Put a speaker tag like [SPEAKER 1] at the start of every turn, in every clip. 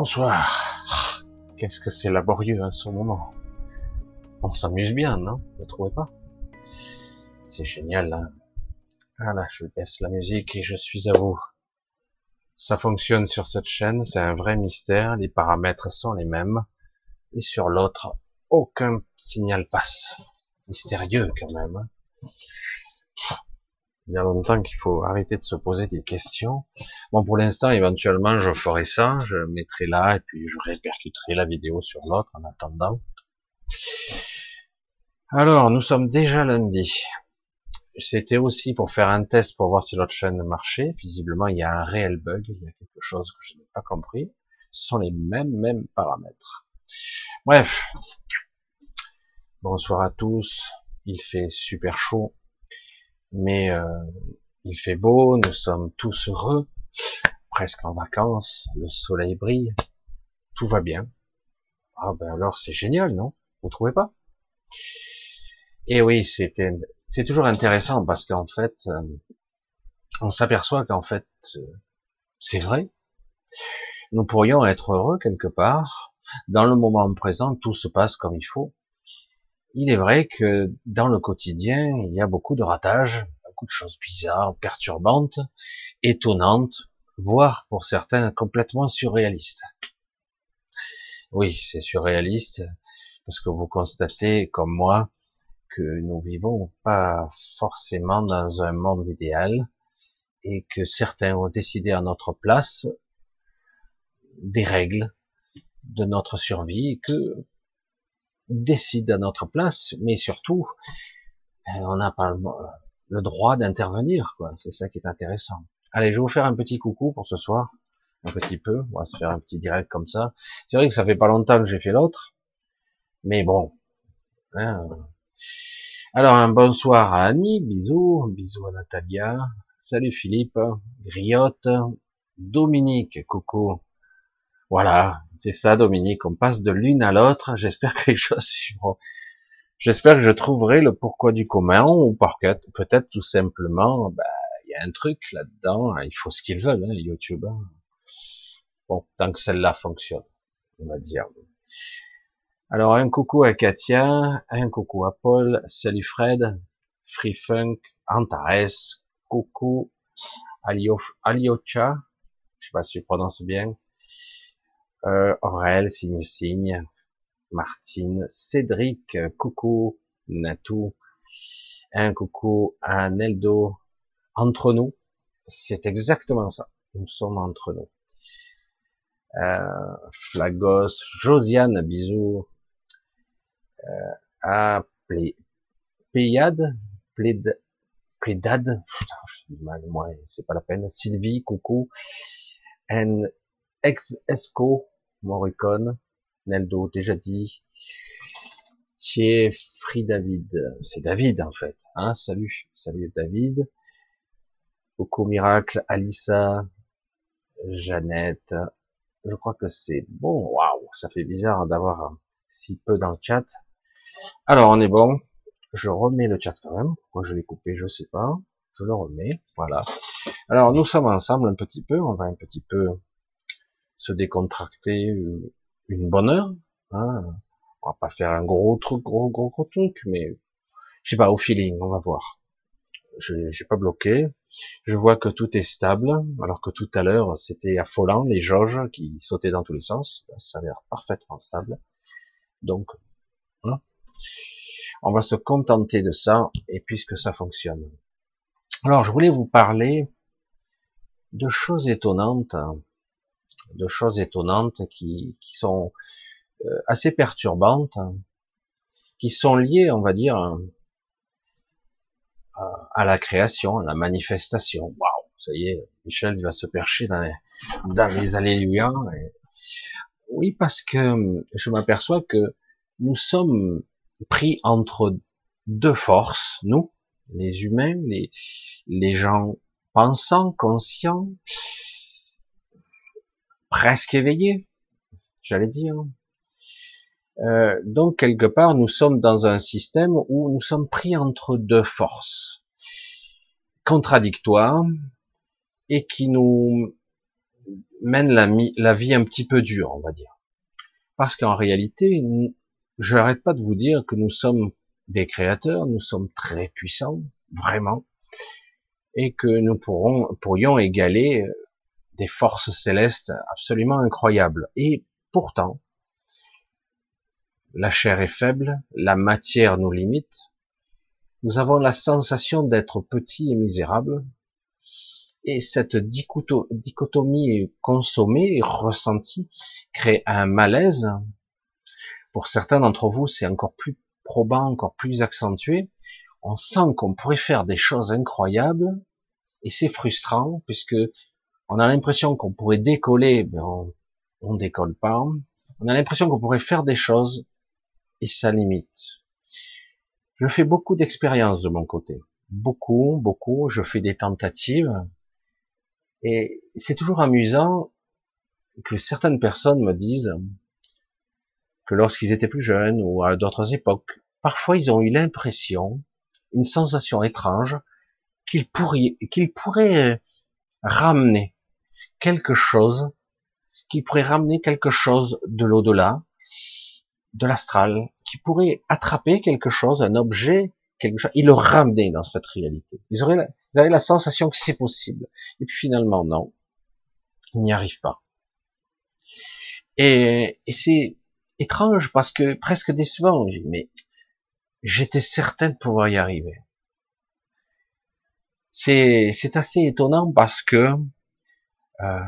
[SPEAKER 1] Bonsoir. Qu'est-ce que c'est laborieux à ce moment. On s'amuse bien, non? Vous ne trouvez pas? C'est génial, là. Hein. voilà, je baisse la musique et je suis à vous. Ça fonctionne sur cette chaîne, c'est un vrai mystère, les paramètres sont les mêmes. Et sur l'autre, aucun signal passe. Mystérieux quand même. Hein il y a longtemps qu'il faut arrêter de se poser des questions. Bon, pour l'instant, éventuellement, je ferai ça, je mettrai là, et puis je répercuterai la vidéo sur l'autre en attendant. Alors, nous sommes déjà lundi. C'était aussi pour faire un test pour voir si l'autre chaîne marchait. Visiblement, il y a un réel bug, il y a quelque chose que je n'ai pas compris. Ce sont les mêmes, mêmes paramètres. Bref. Bonsoir à tous. Il fait super chaud mais euh, il fait beau, nous sommes tous heureux, presque en vacances, le soleil brille, tout va bien. Ah ben alors c'est génial, non? Vous trouvez pas? Et oui, c'était, c'est toujours intéressant parce qu'en fait, euh, on s'aperçoit qu'en fait, euh, c'est vrai. Nous pourrions être heureux quelque part. Dans le moment présent, tout se passe comme il faut il est vrai que dans le quotidien, il y a beaucoup de ratages, beaucoup de choses bizarres, perturbantes, étonnantes, voire pour certains complètement surréalistes. Oui, c'est surréaliste, parce que vous constatez, comme moi, que nous vivons pas forcément dans un monde idéal, et que certains ont décidé à notre place des règles de notre survie, et que décide à notre place, mais surtout, euh, on n'a pas le droit d'intervenir, quoi. C'est ça qui est intéressant. Allez, je vais vous faire un petit coucou pour ce soir, un petit peu. On va se faire un petit direct comme ça. C'est vrai que ça fait pas longtemps que j'ai fait l'autre, mais bon. Hein. Alors un bonsoir à Annie, bisous, bisous à Natalia, salut Philippe, Griotte, Dominique, coucou. Voilà, c'est ça, Dominique. On passe de l'une à l'autre. J'espère que les choses suivront. J'espère que je trouverai le pourquoi du commun ou peut-être tout simplement, bah, il y a un truc là-dedans. Il faut ce qu'ils veulent, hein, YouTube. Hein. Bon, tant que celle-là fonctionne, on va dire. Alors, un coucou à Katia, un coucou à Paul, salut Fred, Free Funk, Antares, coucou, Aliocha, je sais pas si je prononce bien, euh, Aurel, signe signe, Martine, Cédric, coucou, Natou, un coucou. À Neldo, entre nous, c'est exactement ça, nous sommes entre nous. Euh, Flagos, Josiane, bisous, euh, à Pléiade, Plédade, mal, moi, c'est pas la peine, Sylvie, coucou, N, ex Esco, Morricone, Neldo, déjà dit. Free David, c'est David en fait. Hein salut, salut David. Coco Miracle, Alissa, Jeannette. Je crois que c'est bon. Waouh, ça fait bizarre d'avoir si peu dans le chat. Alors on est bon. Je remets le chat quand même. Pourquoi je l'ai coupé, je sais pas. Je le remets. Voilà. Alors nous sommes ensemble un petit peu. On va un petit peu se décontracter euh, une bonne heure. Hein. On va pas faire un gros truc, gros gros gros truc, mais je sais pas au feeling, on va voir. Je j'ai pas bloqué. Je vois que tout est stable, alors que tout à l'heure c'était affolant les jauges qui sautaient dans tous les sens. Ça a l'air parfaitement stable. Donc, hein. on va se contenter de ça et puisque ça fonctionne. Alors, je voulais vous parler de choses étonnantes de choses étonnantes qui, qui sont euh, assez perturbantes, hein, qui sont liées, on va dire, à, la création, à la manifestation. Waouh, ça y est, Michel va se percher dans les, dans les alléluia. Oui, parce que je m'aperçois que nous sommes pris entre deux forces, nous, les humains, les, les gens pensants, conscients, presque éveillé, j'allais dire. Euh, donc quelque part, nous sommes dans un système où nous sommes pris entre deux forces contradictoires et qui nous mènent la, vie un petit peu dure, on va dire. Parce qu'en réalité, je n'arrête pas de vous dire que nous sommes des créateurs, nous sommes très puissants, vraiment, et que nous pourrions égaler des forces célestes absolument incroyables. Et pourtant, la chair est faible, la matière nous limite, nous avons la sensation d'être petits et misérables, et cette dichotomie consommée et ressentie crée un malaise. Pour certains d'entre vous, c'est encore plus probant, encore plus accentué. On sent qu'on pourrait faire des choses incroyables, et c'est frustrant, puisque on a l'impression qu'on pourrait décoller, mais on, on décolle pas. On a l'impression qu'on pourrait faire des choses, et ça limite. Je fais beaucoup d'expériences de mon côté. Beaucoup, beaucoup. Je fais des tentatives. Et c'est toujours amusant que certaines personnes me disent que lorsqu'ils étaient plus jeunes ou à d'autres époques, parfois ils ont eu l'impression, une sensation étrange, qu'ils pourraient, qu'ils pourraient ramener quelque chose, qu'ils pourraient ramener quelque chose de l'au-delà, de l'astral, qui pourrait attraper quelque chose, un objet, quelque chose, et le ramener dans cette réalité. Ils auraient la, ils avaient la sensation que c'est possible. Et puis finalement, non. Ils n'y arrivent pas. Et, et c'est étrange parce que presque décevant. Mais j'étais certain de pouvoir y arriver. C'est, c'est assez étonnant parce que euh,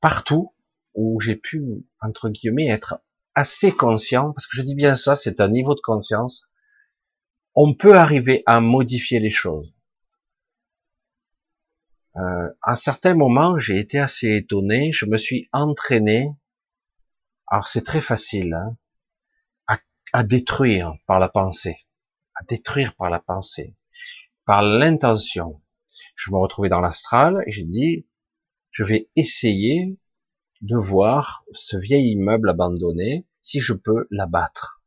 [SPEAKER 1] partout où j'ai pu entre guillemets être assez conscient, parce que je dis bien ça, c'est un niveau de conscience, on peut arriver à modifier les choses. Euh, à certains moments, j'ai été assez étonné, je me suis entraîné, alors c'est très facile, hein, à, à détruire par la pensée, à détruire par la pensée, par l'intention. Je me retrouvais dans l'astral et j'ai dit, je vais essayer de voir ce vieil immeuble abandonné, si je peux l'abattre.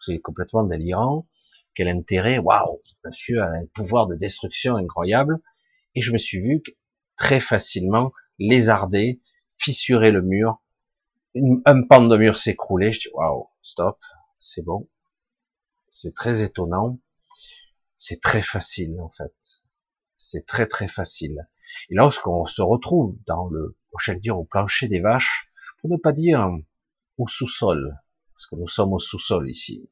[SPEAKER 1] C'est complètement délirant. Quel intérêt Waouh Monsieur a un pouvoir de destruction incroyable. Et je me suis vu très facilement lézarder, fissurer le mur. un pan de mur s'écrouler. Je dis waouh, stop, c'est bon. C'est très étonnant. C'est très facile en fait. C'est très très facile. Et lorsqu'on se retrouve dans le, chaque dire, au plancher des vaches, pour ne pas dire au sous-sol, parce que nous sommes au sous-sol ici,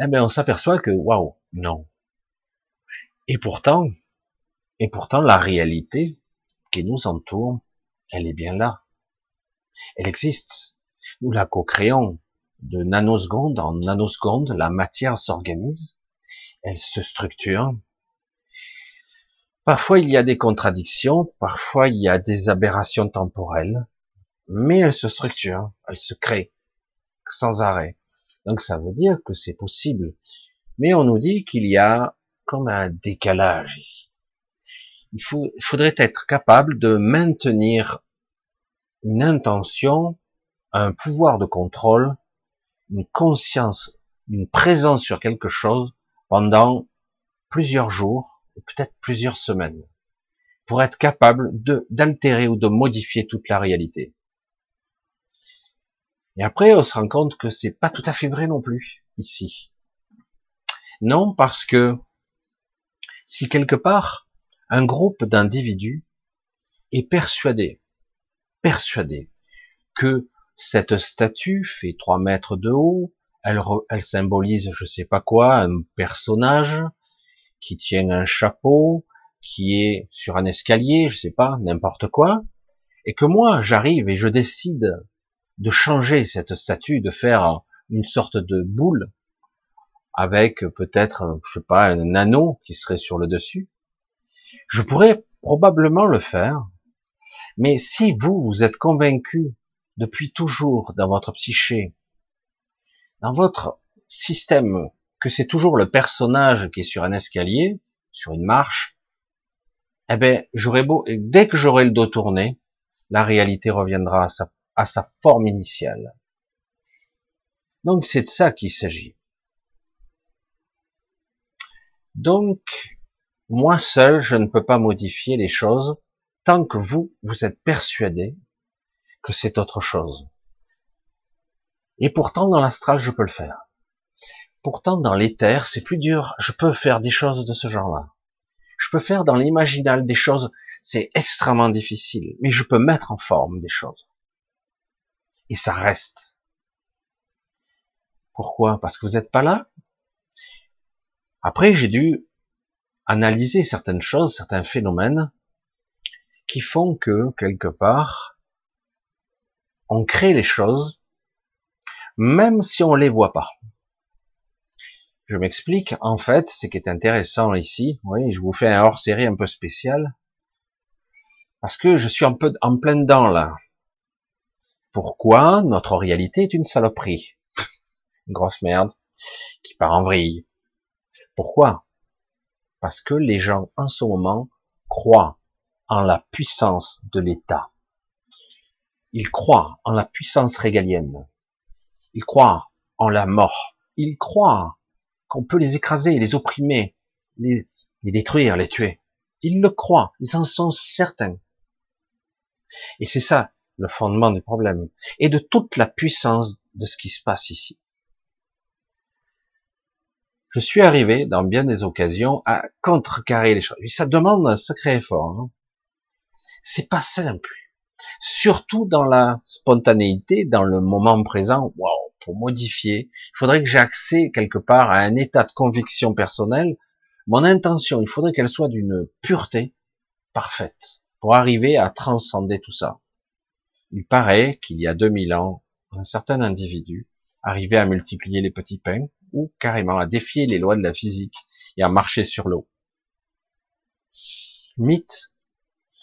[SPEAKER 1] eh bien, on s'aperçoit que, waouh, non. Et pourtant, et pourtant, la réalité qui nous entoure, elle est bien là. Elle existe. Nous la co-créons de nanoseconde en nanoseconde, la matière s'organise, elle se structure, Parfois il y a des contradictions, parfois il y a des aberrations temporelles, mais elle se structure, elle se crée sans arrêt. Donc ça veut dire que c'est possible. Mais on nous dit qu'il y a comme un décalage ici. Il faudrait être capable de maintenir une intention, un pouvoir de contrôle, une conscience, une présence sur quelque chose pendant plusieurs jours, peut-être plusieurs semaines, pour être capable de d'altérer ou de modifier toute la réalité. Et après, on se rend compte que c'est pas tout à fait vrai non plus ici. Non, parce que si quelque part un groupe d'individus est persuadé, persuadé que cette statue fait trois mètres de haut, elle, elle symbolise je sais pas quoi, un personnage, qui tient un chapeau, qui est sur un escalier, je sais pas, n'importe quoi, et que moi j'arrive et je décide de changer cette statue, de faire une sorte de boule avec peut-être, je sais pas, un anneau qui serait sur le dessus. Je pourrais probablement le faire, mais si vous, vous êtes convaincu depuis toujours dans votre psyché, dans votre système que c'est toujours le personnage qui est sur un escalier, sur une marche, eh ben, j'aurais beau, dès que j'aurai le dos tourné, la réalité reviendra à sa, à sa forme initiale. Donc c'est de ça qu'il s'agit. Donc, moi seul, je ne peux pas modifier les choses tant que vous, vous êtes persuadé que c'est autre chose. Et pourtant, dans l'astral, je peux le faire. Pourtant, dans l'éther, c'est plus dur. Je peux faire des choses de ce genre-là. Je peux faire dans l'imaginal des choses, c'est extrêmement difficile, mais je peux mettre en forme des choses. Et ça reste. Pourquoi? Parce que vous n'êtes pas là? Après, j'ai dû analyser certaines choses, certains phénomènes qui font que, quelque part, on crée les choses, même si on les voit pas. Je m'explique. En fait, ce qui est intéressant ici, oui, je vous fais un hors-série un peu spécial, parce que je suis un peu en plein dedans là. Pourquoi notre réalité est une saloperie, une grosse merde qui part en vrille. Pourquoi? Parce que les gens en ce moment croient en la puissance de l'État. Ils croient en la puissance régalienne. Ils croient en la mort. Ils croient qu'on peut les écraser, les opprimer, les, détruire, les tuer. Ils le croient, ils en sont certains. Et c'est ça le fondement du problème, et de toute la puissance de ce qui se passe ici. Je suis arrivé dans bien des occasions à contrecarrer les choses. Ça demande un sacré effort. Hein. C'est pas simple. Surtout dans la spontanéité, dans le moment présent. Pour modifier, il faudrait que j'ai accès quelque part à un état de conviction personnelle. Mon intention, il faudrait qu'elle soit d'une pureté parfaite pour arriver à transcender tout ça. Il paraît qu'il y a 2000 ans, un certain individu arrivait à multiplier les petits pains ou carrément à défier les lois de la physique et à marcher sur l'eau. Mythe,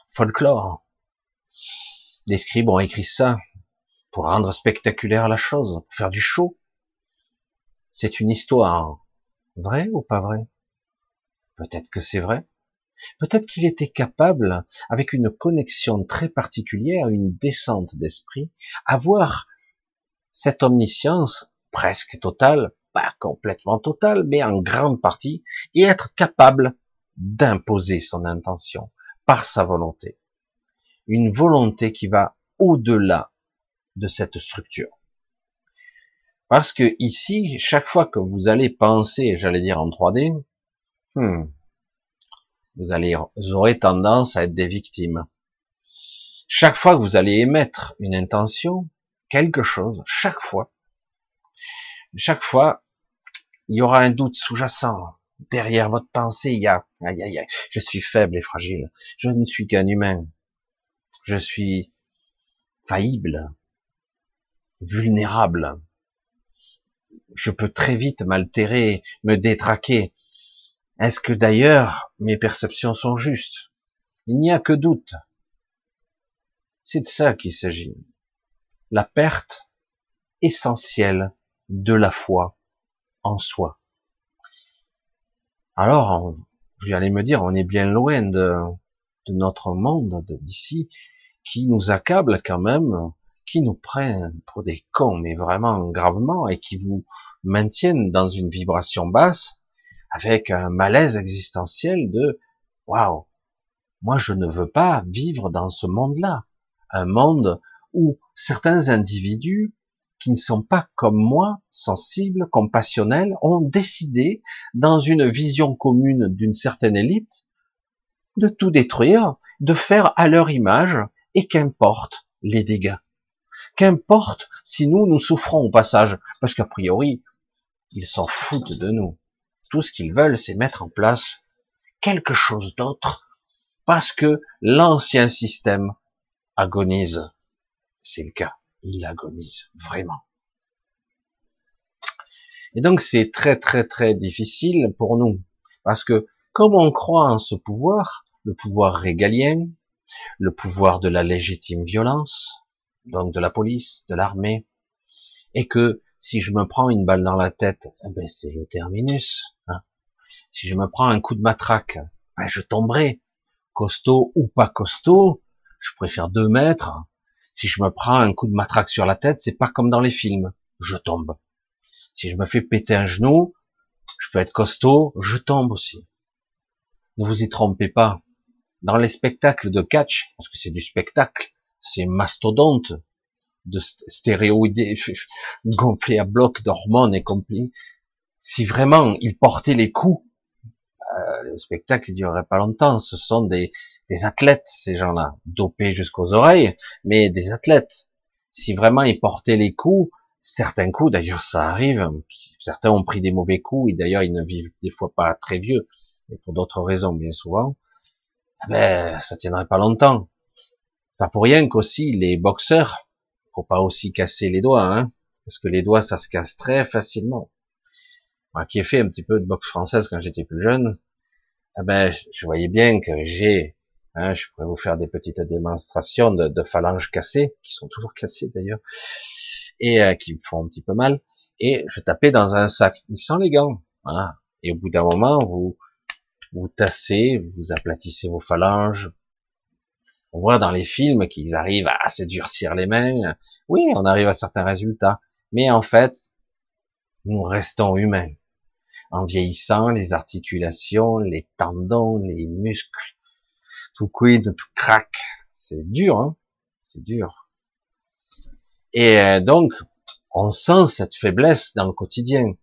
[SPEAKER 1] folklore. Les scribes ont écrit ça pour rendre spectaculaire la chose, pour faire du show. C'est une histoire vraie ou pas vraie? Peut-être que c'est vrai. Peut-être qu'il était capable, avec une connexion très particulière, une descente d'esprit, avoir cette omniscience presque totale, pas complètement totale, mais en grande partie, et être capable d'imposer son intention par sa volonté. Une volonté qui va au-delà de cette structure. Parce que ici, chaque fois que vous allez penser, j'allais dire en 3D, hmm, vous allez, vous aurez tendance à être des victimes. Chaque fois que vous allez émettre une intention, quelque chose, chaque fois, chaque fois, il y aura un doute sous-jacent. Derrière votre pensée, il y a, aïe, aïe, aïe, je suis faible et fragile. Je ne suis qu'un humain. Je suis faillible vulnérable. Je peux très vite m'altérer, me détraquer. Est-ce que d'ailleurs mes perceptions sont justes? Il n'y a que doute. C'est de ça qu'il s'agit. La perte essentielle de la foi en soi. Alors, vous allez me dire, on est bien loin de, notre monde d'ici, qui nous accable quand même qui nous prennent pour des cons, mais vraiment gravement, et qui vous maintiennent dans une vibration basse, avec un malaise existentiel de waouh, moi je ne veux pas vivre dans ce monde-là, un monde où certains individus qui ne sont pas comme moi, sensibles, compassionnels, ont décidé, dans une vision commune d'une certaine élite, de tout détruire, de faire à leur image, et qu'importe les dégâts. Qu'importe si nous, nous souffrons au passage, parce qu'a priori, ils s'en foutent de nous. Tout ce qu'ils veulent, c'est mettre en place quelque chose d'autre, parce que l'ancien système agonise. C'est le cas, il agonise vraiment. Et donc c'est très très très difficile pour nous, parce que comme on croit en ce pouvoir, le pouvoir régalien, le pouvoir de la légitime violence, donc de la police, de l'armée, et que si je me prends une balle dans la tête, eh ben c'est le terminus. Hein. Si je me prends un coup de matraque, ben je tomberai. Costaud ou pas costaud, je préfère deux mètres. Si je me prends un coup de matraque sur la tête, c'est pas comme dans les films, je tombe. Si je me fais péter un genou, je peux être costaud, je tombe aussi. Ne vous y trompez pas. dans les spectacles de catch, parce que c'est du spectacle, c'est mastodonte de stéroïdés gonflés à bloc d'hormones et compagnie. Si vraiment ils portaient les coups, euh, le spectacle ne durerait pas longtemps. Ce sont des, des athlètes, ces gens-là, dopés jusqu'aux oreilles, mais des athlètes. Si vraiment ils portaient les coups, certains coups, d'ailleurs ça arrive, certains ont pris des mauvais coups, et d'ailleurs ils ne vivent des fois pas très vieux, mais pour d'autres raisons bien souvent, eh ben ça tiendrait pas longtemps. Pas pour rien qu'aussi les boxeurs, faut pas aussi casser les doigts, hein, parce que les doigts ça se casse très facilement. Moi qui ai fait un petit peu de boxe française quand j'étais plus jeune, eh ben je voyais bien que j'ai Hein, je pourrais vous faire des petites démonstrations de, phalanges cassées, qui sont toujours cassées d'ailleurs, et euh, qui me font un petit peu mal. Et je tapais dans un sac, sans les gants. Voilà. Et au bout d'un moment, vous vous tassez, vous aplatissez vos phalanges. On voit dans les films qu'ils arrivent à se durcir les mains. Oui, on arrive à certains résultats. Mais en fait, nous restons humains. En vieillissant, les articulations, les tendons, les muscles, tout quid, tout craque. C'est dur, hein c'est dur. Et euh, donc, on sent cette faiblesse dans le quotidien.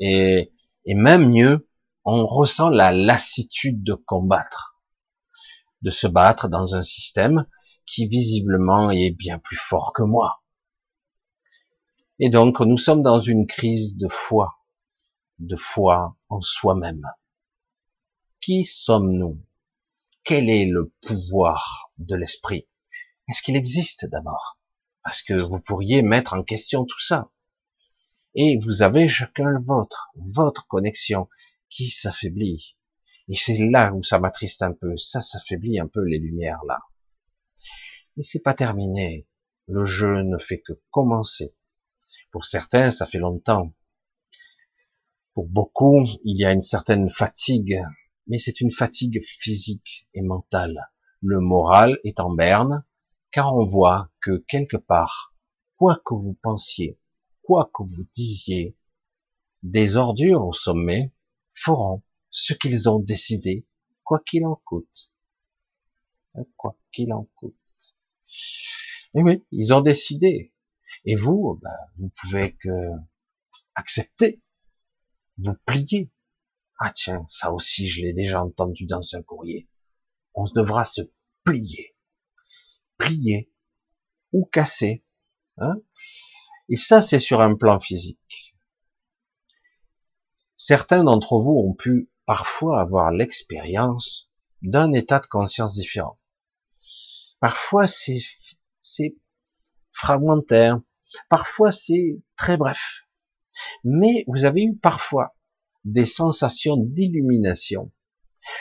[SPEAKER 1] Et, et même mieux, on ressent la lassitude de combattre, de se battre dans un système qui visiblement est bien plus fort que moi. Et donc, nous sommes dans une crise de foi, de foi en soi-même. Qui sommes-nous? Quel est le pouvoir de l'esprit? Est-ce qu'il existe d'abord? Parce que vous pourriez mettre en question tout ça. Et vous avez chacun le vôtre, votre connexion, qui s'affaiblit. Et c'est là où ça m'attriste un peu, ça s'affaiblit un peu les lumières là. Mais c'est pas terminé. Le jeu ne fait que commencer. Pour certains, ça fait longtemps. Pour beaucoup, il y a une certaine fatigue mais c'est une fatigue physique et mentale. Le moral est en berne, car on voit que quelque part, quoi que vous pensiez, quoi que vous disiez, des ordures au sommet feront ce qu'ils ont décidé, quoi qu'il en coûte. Quoi qu'il en coûte. Et oui, ils ont décidé. Et vous, ben, vous pouvez que accepter, vous plier, ah tiens, ça aussi je l'ai déjà entendu dans un courrier. On devra se plier. Plier ou casser. Hein Et ça, c'est sur un plan physique. Certains d'entre vous ont pu parfois avoir l'expérience d'un état de conscience différent. Parfois, c'est, fragmentaire. Parfois, c'est très bref. Mais vous avez eu parfois des sensations d'illumination.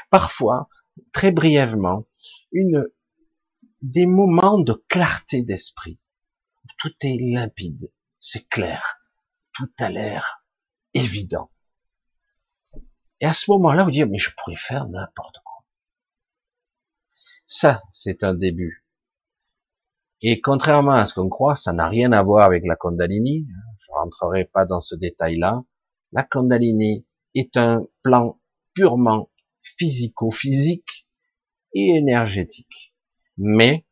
[SPEAKER 1] Parfois, très brièvement, des moments de clarté d'esprit. Tout est limpide, c'est clair, tout a l'air évident. Et à ce moment-là, vous dites, mais je pourrais faire n'importe quoi. Ça, c'est un début. Et contrairement à ce qu'on croit, ça n'a rien à voir avec la Kundalini. Je rentrerai pas dans ce détail-là. La Kundalini, est un plan purement physico-physique et énergétique. Mais,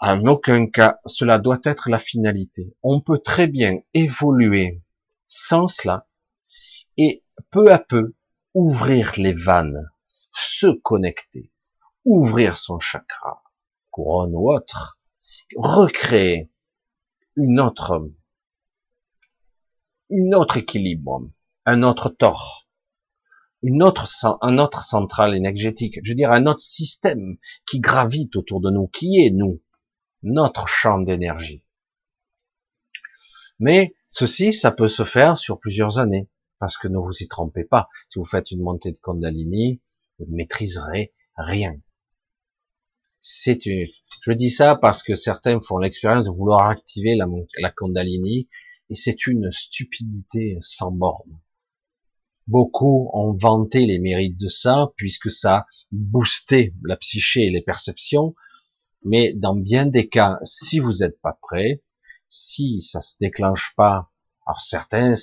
[SPEAKER 1] en aucun cas, cela doit être la finalité. On peut très bien évoluer sans cela et peu à peu ouvrir les vannes, se connecter, ouvrir son chakra, couronne ou autre, recréer une autre, une autre équilibre, un autre tort, une autre, un autre centrale énergétique, je veux dire un autre système qui gravite autour de nous, qui est nous, notre champ d'énergie. Mais ceci, ça peut se faire sur plusieurs années, parce que ne vous y trompez pas. Si vous faites une montée de Kundalini, vous ne maîtriserez rien. C'est une, je dis ça parce que certains font l'expérience de vouloir activer la, la Kundalini, et c'est une stupidité sans borne. Beaucoup ont vanté les mérites de ça, puisque ça boostait la psyché et les perceptions. Mais dans bien des cas, si vous n'êtes pas prêt, si ça se déclenche pas, alors certains,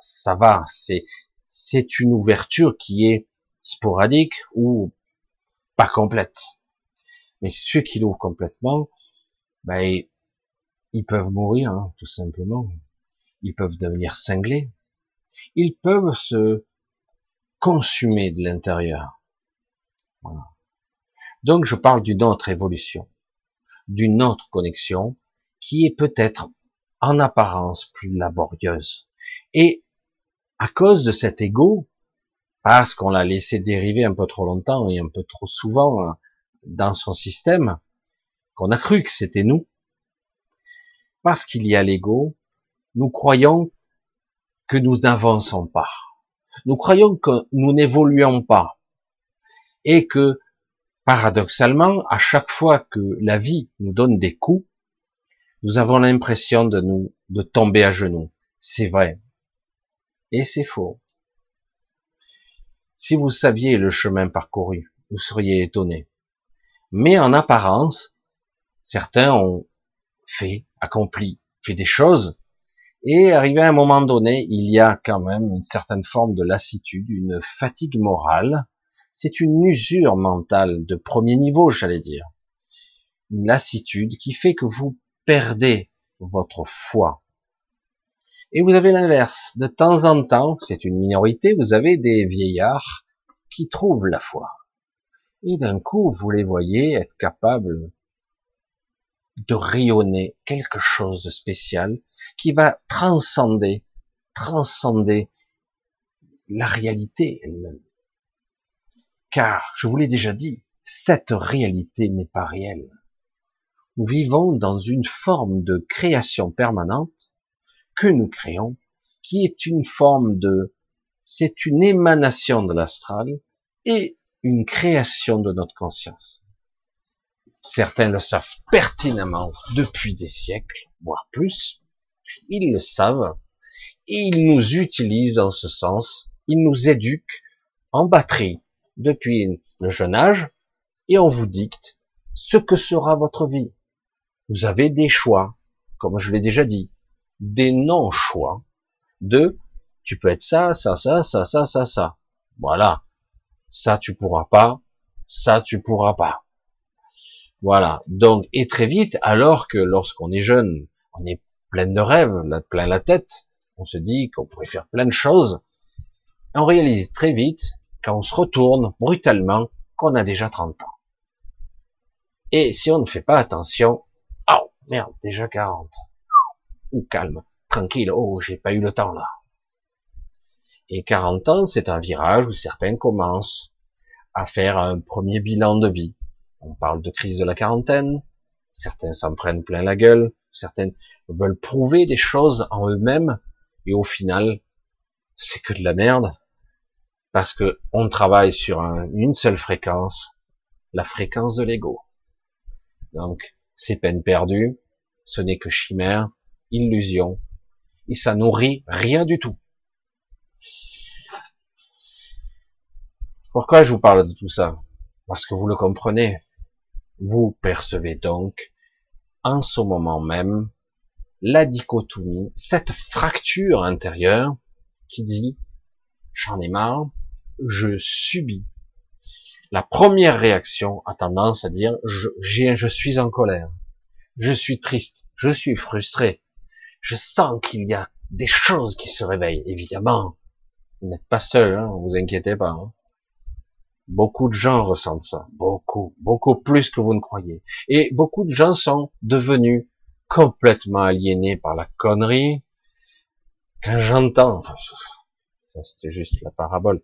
[SPEAKER 1] ça, va, c'est, c'est une ouverture qui est sporadique ou pas complète. Mais ceux qui l'ouvrent complètement, ben, ils peuvent mourir, hein, tout simplement. Ils peuvent devenir cinglés. Ils peuvent se consumer de l'intérieur. Donc je parle d'une autre évolution, d'une autre connexion qui est peut-être en apparence plus laborieuse. Et à cause de cet ego, parce qu'on l'a laissé dériver un peu trop longtemps et un peu trop souvent hein, dans son système, qu'on a cru que c'était nous, parce qu'il y a l'ego, nous croyons que nous n'avançons pas. Nous croyons que nous n'évoluons pas. Et que, paradoxalement, à chaque fois que la vie nous donne des coups, nous avons l'impression de nous, de tomber à genoux. C'est vrai. Et c'est faux. Si vous saviez le chemin parcouru, vous seriez étonné. Mais en apparence, certains ont fait, accompli, fait des choses, et arrivé à un moment donné, il y a quand même une certaine forme de lassitude, une fatigue morale. C'est une usure mentale de premier niveau, j'allais dire. Une lassitude qui fait que vous perdez votre foi. Et vous avez l'inverse. De temps en temps, c'est une minorité, vous avez des vieillards qui trouvent la foi. Et d'un coup, vous les voyez être capables de rayonner quelque chose de spécial qui va transcender, transcender la réalité elle-même. Car, je vous l'ai déjà dit, cette réalité n'est pas réelle. Nous vivons dans une forme de création permanente que nous créons, qui est une forme de, c'est une émanation de l'astral et une création de notre conscience. Certains le savent pertinemment depuis des siècles, voire plus. Ils le savent et ils nous utilisent en ce sens. Ils nous éduquent en batterie depuis le jeune âge et on vous dicte ce que sera votre vie. Vous avez des choix, comme je l'ai déjà dit, des non-choix de tu peux être ça, ça, ça, ça, ça, ça, ça. Voilà. Ça tu pourras pas, ça tu pourras pas. Voilà. Donc, et très vite, alors que lorsqu'on est jeune, on est plein de rêves, plein la tête, on se dit qu'on pourrait faire plein de choses. On réalise très vite, quand on se retourne brutalement, qu'on a déjà 30 ans. Et si on ne fait pas attention, merde, déjà 40. Ou calme, tranquille, oh, j'ai pas eu le temps là. Et 40 ans, c'est un virage où certains commencent à faire un premier bilan de vie. On parle de crise de la quarantaine, certains s'en prennent plein la gueule, certains veulent prouver des choses en eux-mêmes, et au final, c'est que de la merde, parce que on travaille sur une seule fréquence, la fréquence de l'ego. Donc, c'est peine perdue, ce n'est que chimère, illusion, et ça nourrit rien du tout. Pourquoi je vous parle de tout ça? Parce que vous le comprenez. Vous percevez donc en ce moment même la dichotomie, cette fracture intérieure qui dit j'en ai marre, je subis. La première réaction a tendance à dire je, je suis en colère, je suis triste, je suis frustré, je sens qu'il y a des choses qui se réveillent. Évidemment, vous n'êtes pas seul, hein, vous inquiétez pas. Hein. Beaucoup de gens ressentent ça, beaucoup, beaucoup plus que vous ne croyez. Et beaucoup de gens sont devenus complètement aliénés par la connerie. Quand j'entends, ça c'était juste la parabole,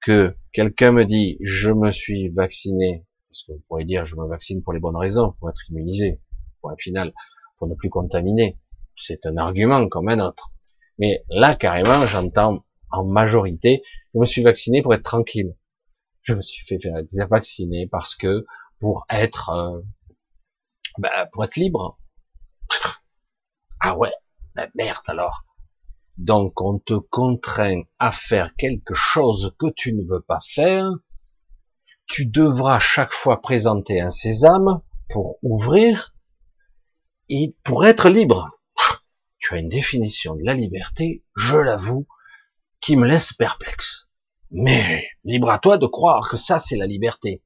[SPEAKER 1] que quelqu'un me dit je me suis vacciné, parce que vous pourriez dire je me vaccine pour les bonnes raisons, pour être immunisé, pour un final, pour ne plus contaminer. C'est un argument comme un autre. Mais là, carrément, j'entends en majorité, je me suis vacciné pour être tranquille je me suis fait vacciner parce que pour être euh, ben, pour être libre. Ah ouais, ben merde alors. Donc on te contraint à faire quelque chose que tu ne veux pas faire. Tu devras chaque fois présenter un sésame pour ouvrir et pour être libre. Tu as une définition de la liberté, je l'avoue, qui me laisse perplexe. Mais libre à toi de croire que ça c'est la liberté.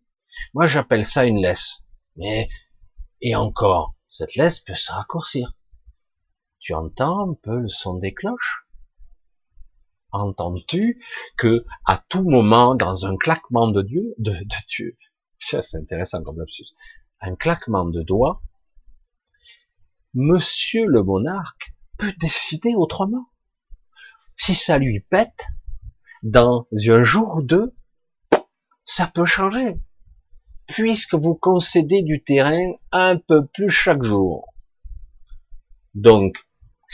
[SPEAKER 1] Moi, j'appelle ça une laisse. Mais, et encore, cette laisse peut se raccourcir. Tu entends un peu le son des cloches? Entends-tu que, à tout moment, dans un claquement de Dieu, de, Dieu, ça c'est intéressant comme lapsus, un claquement de doigts, monsieur le monarque peut décider autrement? Si ça lui pète, dans un jour ou deux, ça peut changer puisque vous concédez du terrain un peu plus chaque jour. Donc,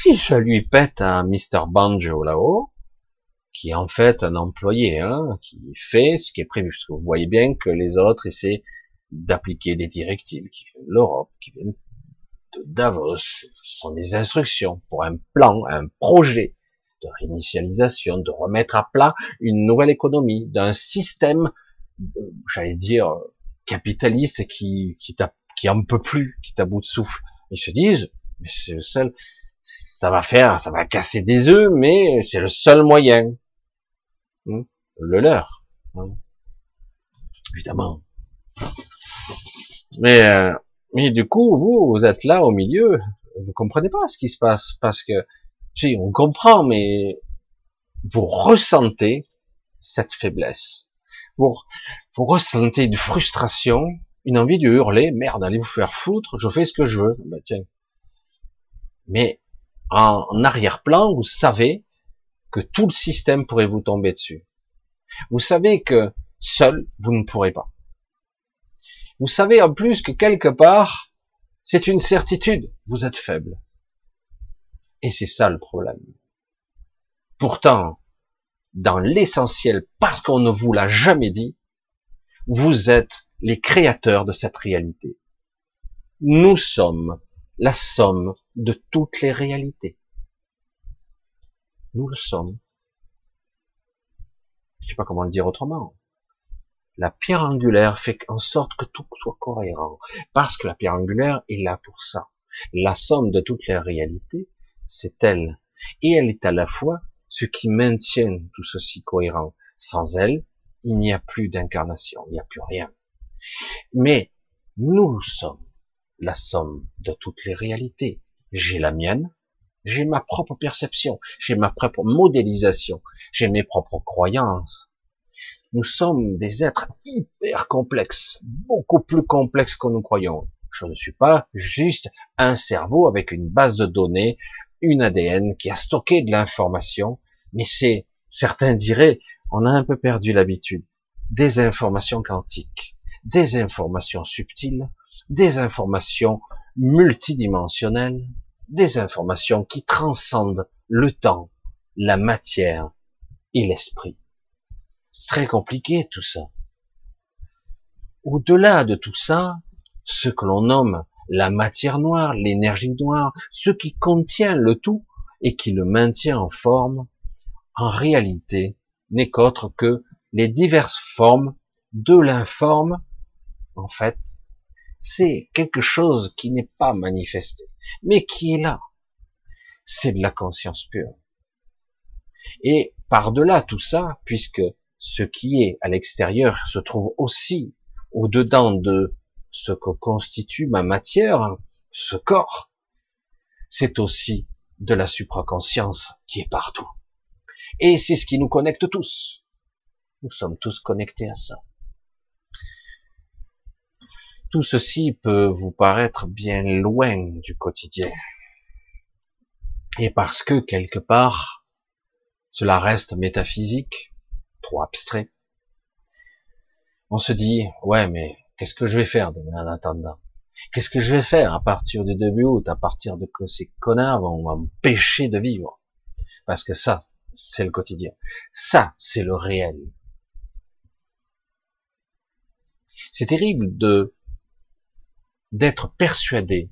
[SPEAKER 1] si ça lui pète à Mr. Banjo là-haut, qui est en fait un employé, hein, qui fait ce qui est prévu, parce que vous voyez bien que les autres essaient d'appliquer des directives qui viennent de l'Europe, qui viennent de Davos, ce sont des instructions pour un plan, un projet de réinitialisation, de remettre à plat une nouvelle économie, d'un système, j'allais dire, capitalistes qui, qui, qui en peut plus, qui t'a bout de souffle. Ils se disent, mais c'est le seul, ça va faire, ça va casser des œufs, mais c'est le seul moyen. Hmm? Le leur. Hein. Évidemment. Mais, euh, mais du coup, vous, vous êtes là au milieu, vous comprenez pas ce qui se passe, parce que, si, on comprend, mais vous ressentez cette faiblesse vous, vous ressentez une frustration, une envie de hurler, merde, allez vous faire foutre, je fais ce que je veux. Bah, tiens. Mais en arrière-plan, vous savez que tout le système pourrait vous tomber dessus. Vous savez que seul, vous ne pourrez pas. Vous savez en plus que quelque part, c'est une certitude, vous êtes faible. Et c'est ça le problème. Pourtant, dans l'essentiel, parce qu'on ne vous l'a jamais dit, vous êtes les créateurs de cette réalité. Nous sommes la somme de toutes les réalités. Nous le sommes. Je sais pas comment le dire autrement. La pierre angulaire fait en sorte que tout soit cohérent. Parce que la pierre angulaire est là pour ça. La somme de toutes les réalités, c'est elle. Et elle est à la fois ce qui maintient tout ceci cohérent. Sans elle, il n'y a plus d'incarnation, il n'y a plus rien. Mais nous sommes la somme de toutes les réalités. J'ai la mienne, j'ai ma propre perception, j'ai ma propre modélisation, j'ai mes propres croyances. Nous sommes des êtres hyper complexes, beaucoup plus complexes que nous croyons. Je ne suis pas juste un cerveau avec une base de données, une ADN qui a stocké de l'information, mais c'est, certains diraient, on a un peu perdu l'habitude, des informations quantiques, des informations subtiles, des informations multidimensionnelles, des informations qui transcendent le temps, la matière et l'esprit. C'est très compliqué tout ça. Au-delà de tout ça, ce que l'on nomme la matière noire, l'énergie noire, ce qui contient le tout et qui le maintient en forme, en réalité, n'est qu'autre que les diverses formes de l'informe. En fait, c'est quelque chose qui n'est pas manifesté, mais qui est là. C'est de la conscience pure. Et par-delà tout ça, puisque ce qui est à l'extérieur se trouve aussi au-dedans de ce que constitue ma matière, ce corps, c'est aussi de la supraconscience qui est partout. Et c'est ce qui nous connecte tous. Nous sommes tous connectés à ça. Tout ceci peut vous paraître bien loin du quotidien. Et parce que quelque part, cela reste métaphysique, trop abstrait, on se dit, ouais, mais qu'est-ce que je vais faire demain en attendant? Qu'est-ce que je vais faire à partir du début août, à partir de que ces connards vont m'empêcher de vivre? Parce que ça, c'est le quotidien. Ça, c'est le réel. C'est terrible de d'être persuadé,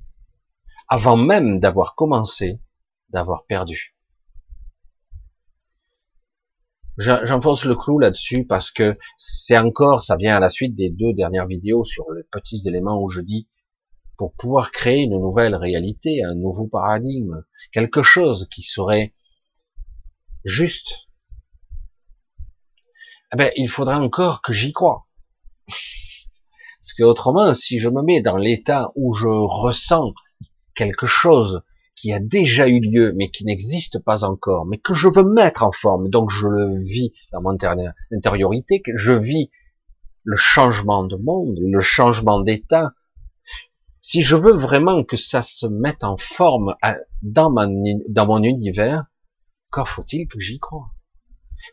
[SPEAKER 1] avant même d'avoir commencé, d'avoir perdu. J'enfonce le clou là-dessus parce que c'est encore, ça vient à la suite des deux dernières vidéos sur les petits éléments où je dis, pour pouvoir créer une nouvelle réalité, un nouveau paradigme, quelque chose qui serait juste, eh ben, il faudra encore que j'y croie. Parce que autrement, si je me mets dans l'état où je ressens quelque chose qui a déjà eu lieu, mais qui n'existe pas encore, mais que je veux mettre en forme, donc je le vis dans mon intériorité, que je vis le changement de monde, le changement d'état. Si je veux vraiment que ça se mette en forme dans, mon univers, encore faut-il que j'y croie?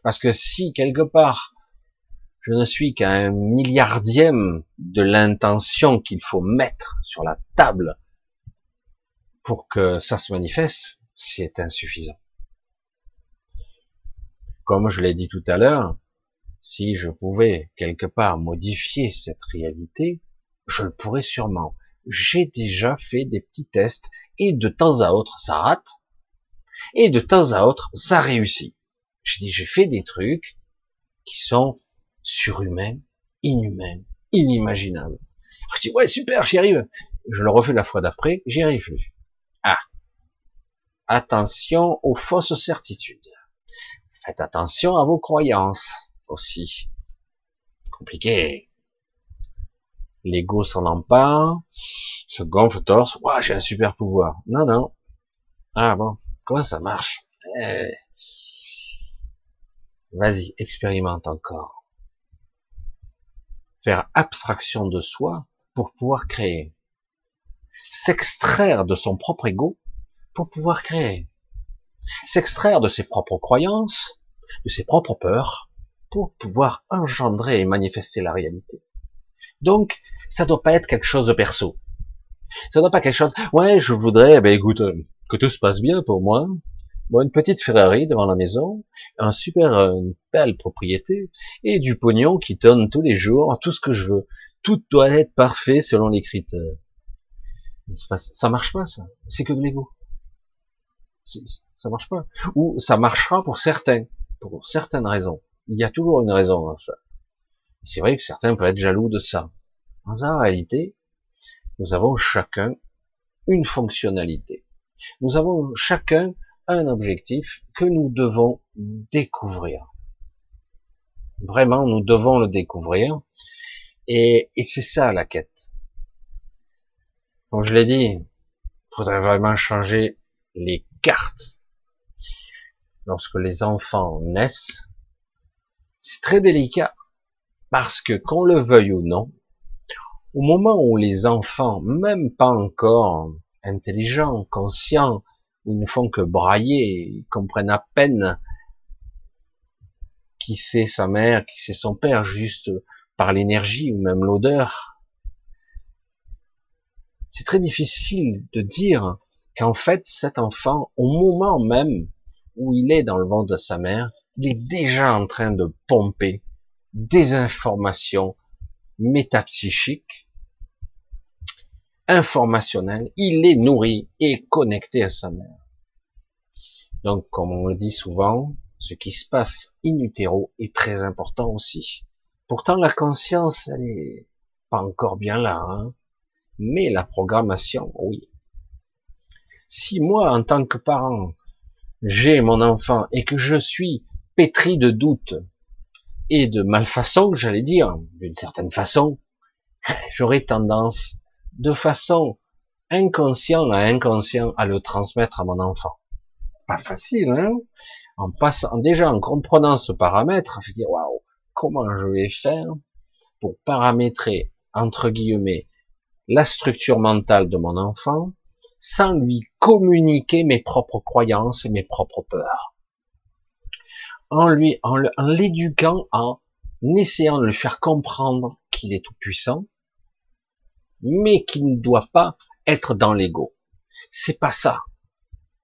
[SPEAKER 1] Parce que si quelque part je ne suis qu'à un milliardième de l'intention qu'il faut mettre sur la table pour que ça se manifeste, c'est insuffisant. Comme je l'ai dit tout à l'heure, si je pouvais quelque part modifier cette réalité, je le pourrais sûrement. J'ai déjà fait des petits tests et de temps à autre ça rate et de temps à autre ça réussit. J'ai dit j'ai fait des trucs qui sont surhumain, inhumain, inimaginable. je dis, ouais, super, j'y arrive. Je le refais la fois d'après, j'y arrive. Ah. Attention aux fausses certitudes. Faites attention à vos croyances aussi. Compliqué. L'ego s'en empare, se gonfle torse, ouais, j'ai un super pouvoir. Non, non. Ah bon, comment ça marche? Eh. Vas-y, expérimente encore faire abstraction de soi pour pouvoir créer. S'extraire de son propre ego pour pouvoir créer. S'extraire de ses propres croyances, de ses propres peurs, pour pouvoir engendrer et manifester la réalité. Donc, ça doit pas être quelque chose de perso. Ça doit pas quelque chose, ouais, je voudrais, ben écoute, que tout se passe bien pour moi, Bon, une petite Ferrari devant la maison, un super, euh, une belle propriété, et du pognon qui donne tous les jours, tout ce que je veux. Tout doit être parfait selon les critères. Ça marche pas, ça. C'est que de l'ego. Ça marche pas. Ou ça marchera pour certains, pour certaines raisons. Il y a toujours une raison. Hein, C'est vrai que certains peuvent être jaloux de ça. En réalité, nous avons chacun une fonctionnalité. Nous avons chacun un objectif que nous devons découvrir. Vraiment, nous devons le découvrir. Et, c'est ça la quête. Comme je l'ai dit, il faudrait vraiment changer les cartes. Lorsque les enfants naissent, c'est très délicat parce que qu'on le veuille ou non, au moment où les enfants, même pas encore intelligents, conscients, ils ne font que brailler, ils comprennent à peine qui c'est sa mère, qui c'est son père, juste par l'énergie ou même l'odeur. C'est très difficile de dire qu'en fait cet enfant, au moment même où il est dans le ventre de sa mère, il est déjà en train de pomper des informations métapsychiques informationnel, il est nourri et connecté à sa mère. Donc, comme on le dit souvent, ce qui se passe in utero est très important aussi. Pourtant, la conscience, elle est pas encore bien là, hein. mais la programmation, oui. Si moi, en tant que parent, j'ai mon enfant et que je suis pétri de doutes et de malfaçon, j'allais dire, d'une certaine façon, j'aurais tendance de façon inconscient à inconscient à le transmettre à mon enfant. Pas facile, hein? En passant, déjà en comprenant ce paramètre, je dis waouh, comment je vais faire pour paramétrer entre guillemets la structure mentale de mon enfant sans lui communiquer mes propres croyances et mes propres peurs. En lui, en l'éduquant, en essayant de lui faire comprendre qu'il est tout puissant, mais qui ne doit pas être dans l'ego. C'est pas ça.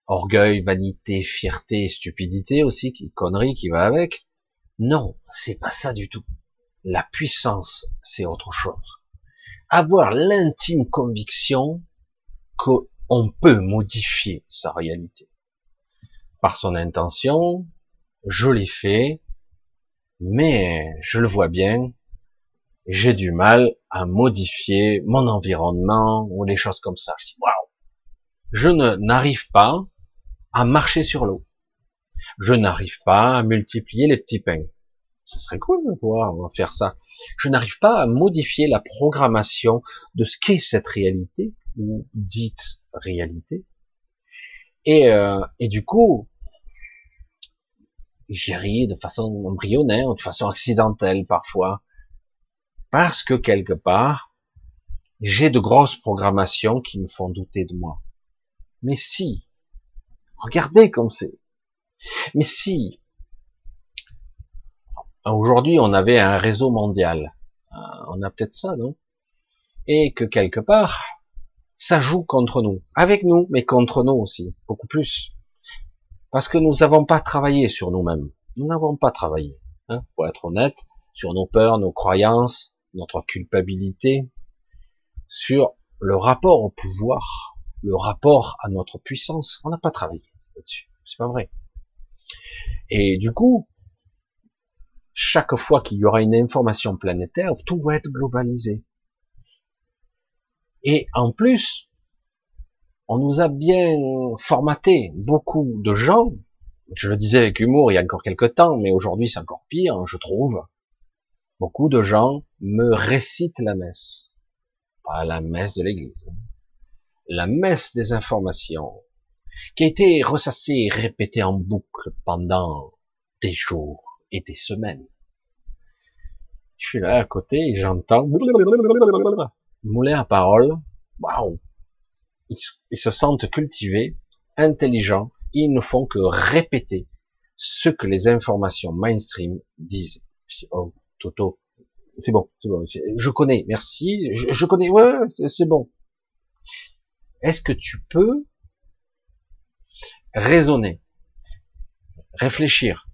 [SPEAKER 1] Orgueil, vanité, fierté, stupidité aussi, qui connerie qui va avec. Non, c'est pas ça du tout. La puissance, c'est autre chose. Avoir l'intime conviction qu'on peut modifier sa réalité. Par son intention, je l'ai fait, mais je le vois bien, j'ai du mal à modifier mon environnement ou des choses comme ça. Je dis, waouh, je ne n'arrive pas à marcher sur l'eau. Je n'arrive pas à multiplier les petits pains. Ce serait cool de pouvoir faire ça. Je n'arrive pas à modifier la programmation de ce qu'est cette réalité, ou dite réalité. Et, euh, et du coup, j'y de façon embryonnaire, de façon accidentelle parfois, parce que quelque part, j'ai de grosses programmations qui me font douter de moi. Mais si, regardez comme c'est. Mais si, aujourd'hui on avait un réseau mondial, euh, on a peut-être ça, non? Et que quelque part, ça joue contre nous, avec nous, mais contre nous aussi, beaucoup plus. Parce que nous n'avons pas travaillé sur nous-mêmes. Nous n'avons pas travaillé, hein, pour être honnête, sur nos peurs, nos croyances, notre culpabilité, sur le rapport au pouvoir, le rapport à notre puissance. On n'a pas travaillé là-dessus. C'est pas vrai. Et du coup, chaque fois qu'il y aura une information planétaire, tout va être globalisé. Et en plus, on nous a bien formaté. Beaucoup de gens, je le disais avec humour il y a encore quelques temps, mais aujourd'hui c'est encore pire, je trouve. Beaucoup de gens me récitent la messe. Pas la messe de l'église. La messe des informations, qui a été ressassée et répétée en boucle pendant des jours et des semaines. Je suis là à côté et j'entends moulin à parole. Waouh ils, se sentent cultivés, intelligents, ils ne font que répéter ce que les informations mainstream disent. Oh, Toto, c'est bon, bon, je connais, merci, je, connais, ouais, c'est bon. Est-ce que tu peux raisonner, réfléchir?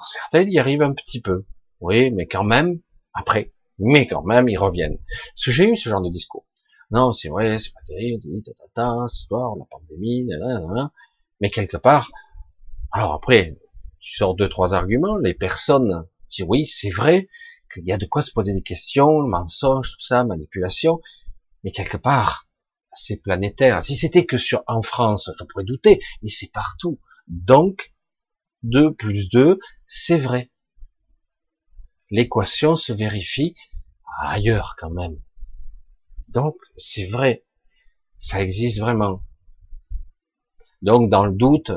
[SPEAKER 1] Certains y arrivent un petit peu, oui, mais quand même, après, mais quand même, ils reviennent. Parce que j'ai eu ce genre de discours. Non, c'est vrai, c'est pas terrible, tata, histoire, la pandémie, mais quelque part, alors après, tu sors deux, trois arguments, les personnes oui, c'est vrai, qu'il y a de quoi se poser des questions, mensonge, tout ça, manipulation, mais quelque part, c'est planétaire. Si c'était que sur, en France, je pourrais douter, mais c'est partout. Donc, 2 plus 2, c'est vrai. L'équation se vérifie ailleurs quand même. Donc, c'est vrai. Ça existe vraiment. Donc, dans le doute,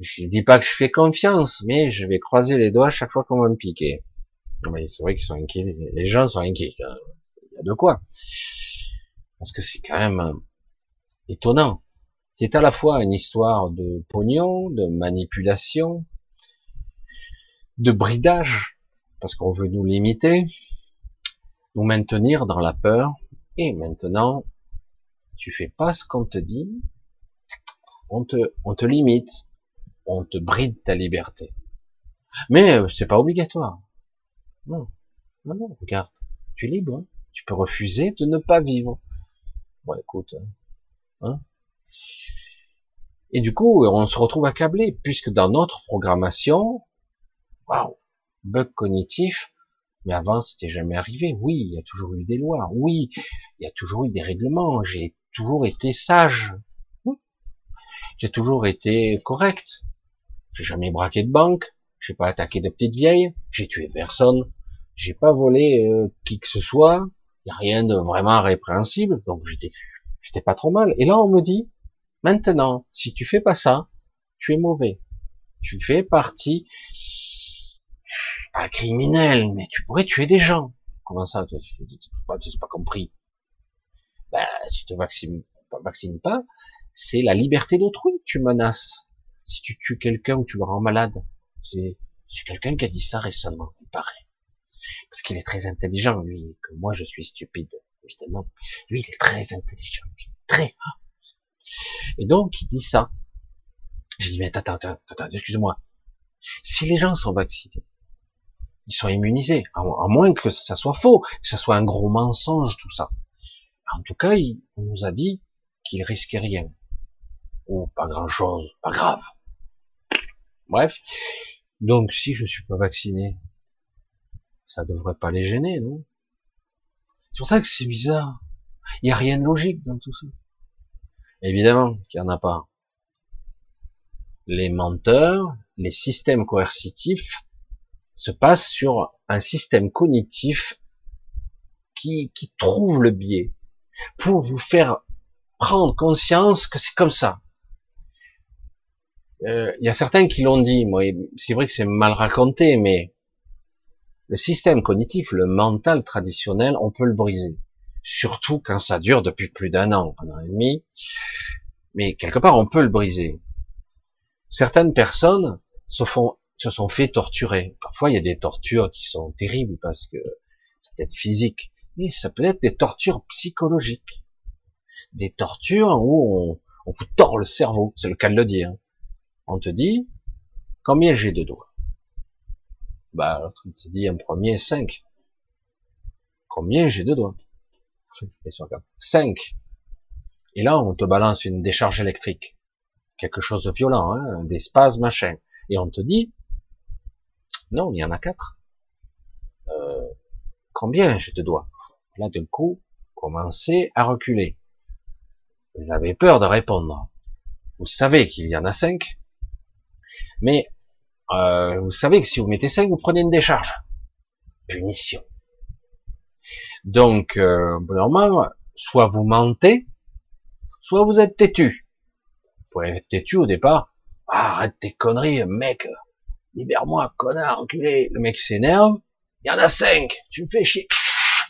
[SPEAKER 1] je dis pas que je fais confiance, mais je vais croiser les doigts chaque fois qu'on va me piquer. Mais c'est vrai qu'ils sont inquiets. Les gens sont inquiets. Il y a de quoi. Parce que c'est quand même étonnant. C'est à la fois une histoire de pognon, de manipulation, de bridage, parce qu'on veut nous limiter, nous maintenir dans la peur, et maintenant, tu fais pas ce qu'on te dit, on te, on te limite, on te bride ta liberté. Mais euh, c'est pas obligatoire. Non, non, non, regarde, tu es libre, hein. tu peux refuser de ne pas vivre. Bon, écoute, hein. Et du coup, on se retrouve accablé, puisque dans notre programmation, waouh, bug cognitif, mais avant, c'était jamais arrivé. Oui, il y a toujours eu des lois. Oui, il y a toujours eu des règlements. J'ai toujours été sage. J'ai toujours été correct. J'ai jamais braqué de banque. J'ai pas attaqué de petites vieilles. J'ai tué personne. J'ai pas volé euh, qui que ce soit. Y a rien de vraiment répréhensible. Donc j'étais, pas trop mal. Et là, on me dit, maintenant, si tu fais pas ça, tu es mauvais. Tu fais partie pas criminel, mais tu pourrais tuer des gens. Comment ça Tu n'as pas compris? Ben, tu te vaccines, vaccines pas, c'est la liberté d'autrui que tu menaces. Si tu tues quelqu'un ou tu le rends malade, c'est quelqu'un qui a dit ça récemment, il paraît. Parce qu'il est très intelligent, lui, que moi je suis stupide, évidemment. Lui, il est très intelligent, très. Et donc, il dit ça. J'ai dit, mais attends, attends, attends, excuse-moi. Si les gens sont vaccinés, ils sont immunisés, à, moins que ça soit faux, que ça soit un gros mensonge, tout ça. En tout cas, on nous a dit qu'il risquait rien, ou pas grand-chose, pas grave. Bref, donc si je suis pas vacciné, ça devrait pas les gêner, non? C'est pour ça que c'est bizarre. Il n'y a rien de logique dans tout ça. Évidemment qu'il n'y en a pas. Les menteurs, les systèmes coercitifs se passe sur un système cognitif qui trouve le biais pour vous faire prendre conscience que c'est comme ça. Euh, il y a certains qui l'ont dit, moi, c'est vrai que c'est mal raconté, mais le système cognitif, le mental traditionnel, on peut le briser. Surtout quand ça dure depuis plus d'un an, un an et demi. Mais quelque part, on peut le briser. Certaines personnes se font, se sont fait torturer. Parfois, il y a des tortures qui sont terribles parce que ça peut être physique, mais ça peut être des tortures psychologiques. Des tortures où on, vous tord le cerveau, c'est le cas de le dire. On te dit, combien j'ai de doigts? Bah, l'autre te dit en premier 5. Combien j'ai de doigts? 5. Et là, on te balance une décharge électrique. Quelque chose de violent, hein, des spasmes, machin. Et on te dit, non, il y en a 4. Euh, combien j'ai de doigts? Là, d'un coup, commencez à reculer. Vous avez peur de répondre. Vous savez qu'il y en a 5. Mais euh, vous savez que si vous mettez 5, vous prenez une décharge. Punition. Donc, euh, normalement, soit vous mentez, soit vous êtes têtu. Vous pouvez être têtu au départ. Ah, arrête tes conneries, mec. Libère-moi, connard, enculé. Le mec s'énerve. Il y en a 5. Tu me fais chier.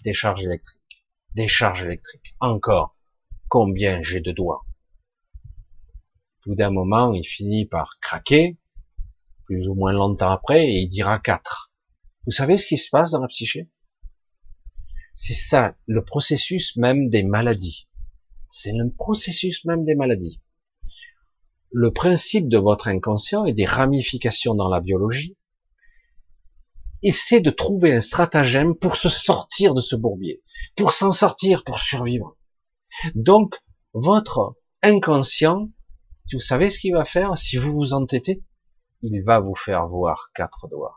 [SPEAKER 1] Décharge électrique. Décharge électrique. Encore. Combien j'ai de doigts Tout d'un moment, il finit par craquer plus ou moins longtemps après, et il dira 4. Vous savez ce qui se passe dans la psyché? C'est ça, le processus même des maladies. C'est le processus même des maladies. Le principe de votre inconscient et des ramifications dans la biologie, essaie de trouver un stratagème pour se sortir de ce bourbier, pour s'en sortir, pour survivre. Donc, votre inconscient, vous savez ce qu'il va faire si vous vous entêtez il va vous faire voir quatre doigts.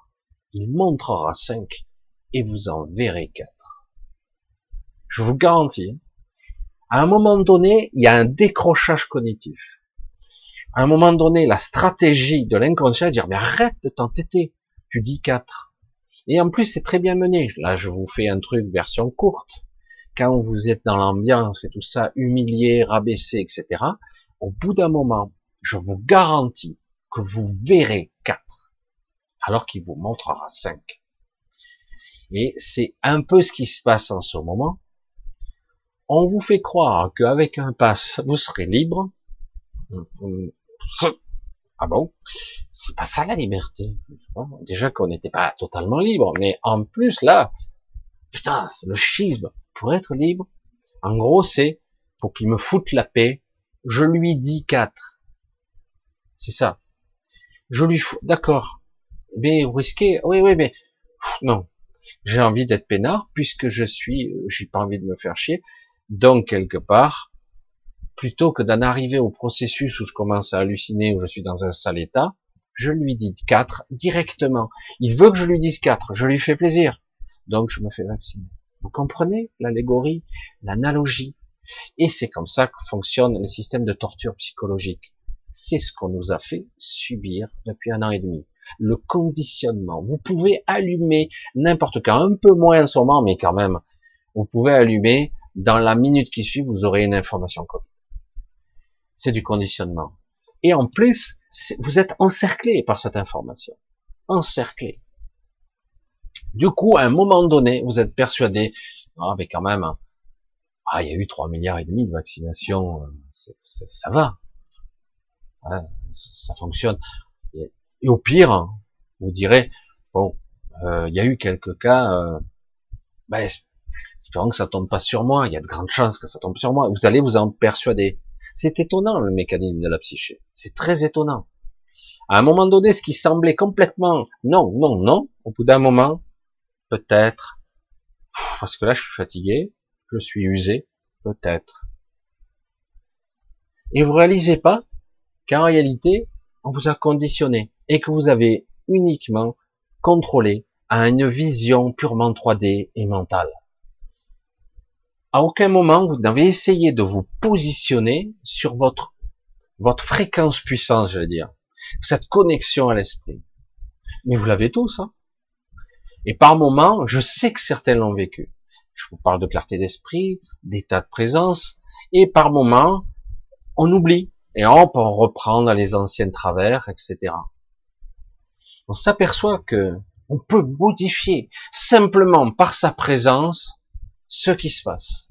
[SPEAKER 1] Il montrera cinq et vous en verrez quatre. Je vous garantis, à un moment donné, il y a un décrochage cognitif. À un moment donné, la stratégie de l'inconscient est de dire, mais arrête de t'entêter, tu dis quatre. Et en plus, c'est très bien mené. Là, je vous fais un truc version courte. Quand vous êtes dans l'ambiance et tout ça, humilié, rabaissé, etc., au bout d'un moment, je vous garantis, que vous verrez quatre, alors qu'il vous montrera cinq. Et c'est un peu ce qui se passe en ce moment. On vous fait croire qu'avec un pass, vous serez libre. Ah bon? C'est pas ça la liberté. Déjà qu'on n'était pas totalement libre, mais en plus là, putain, le schisme. Pour être libre, en gros, c'est pour qu'il me foute la paix, je lui dis quatre. C'est ça. Je lui fous, d'accord. Mais risqué, oui, oui, mais non. J'ai envie d'être peinard puisque je suis, euh, j'ai pas envie de me faire chier. Donc quelque part, plutôt que d'en arriver au processus où je commence à halluciner, où je suis dans un sale état, je lui dis 4 directement. Il veut que je lui dise 4, je lui fais plaisir. Donc je me fais vacciner. Vous comprenez l'allégorie, l'analogie Et c'est comme ça que fonctionne le système de torture psychologique. C'est ce qu'on nous a fait subir depuis un an et demi. Le conditionnement. Vous pouvez allumer n'importe quand, un peu moins en ce mais quand même, vous pouvez allumer, dans la minute qui suit, vous aurez une information Covid. C'est du conditionnement. Et en plus, vous êtes encerclé par cette information. Encerclé. Du coup, à un moment donné, vous êtes persuadé, ah, mais quand même, ah, il y a eu 3 milliards et demi de vaccinations, euh, ça va. Hein, ça fonctionne. Et, au pire, vous direz, bon, euh, il y a eu quelques cas, euh, ben, espérons que ça tombe pas sur moi, il y a de grandes chances que ça tombe sur moi, vous allez vous en persuader. C'est étonnant le mécanisme de la psyché, c'est très étonnant. À un moment donné, ce qui semblait complètement non, non, non, au bout d'un moment, peut-être, parce que là je suis fatigué, je suis usé, peut-être. Et vous réalisez pas qu'en réalité, on vous a conditionné et que vous avez uniquement contrôlé à une vision purement 3D et mentale. À aucun moment vous n'avez essayé de vous positionner sur votre votre fréquence puissance, je veux dire, cette connexion à l'esprit. Mais vous l'avez tous, hein Et par moments, je sais que certains l'ont vécu. Je vous parle de clarté d'esprit, d'état de présence, et par moments, on oublie, et hop, on reprend dans les anciens travers, etc. On s'aperçoit que on peut modifier simplement par sa présence ce qui se passe.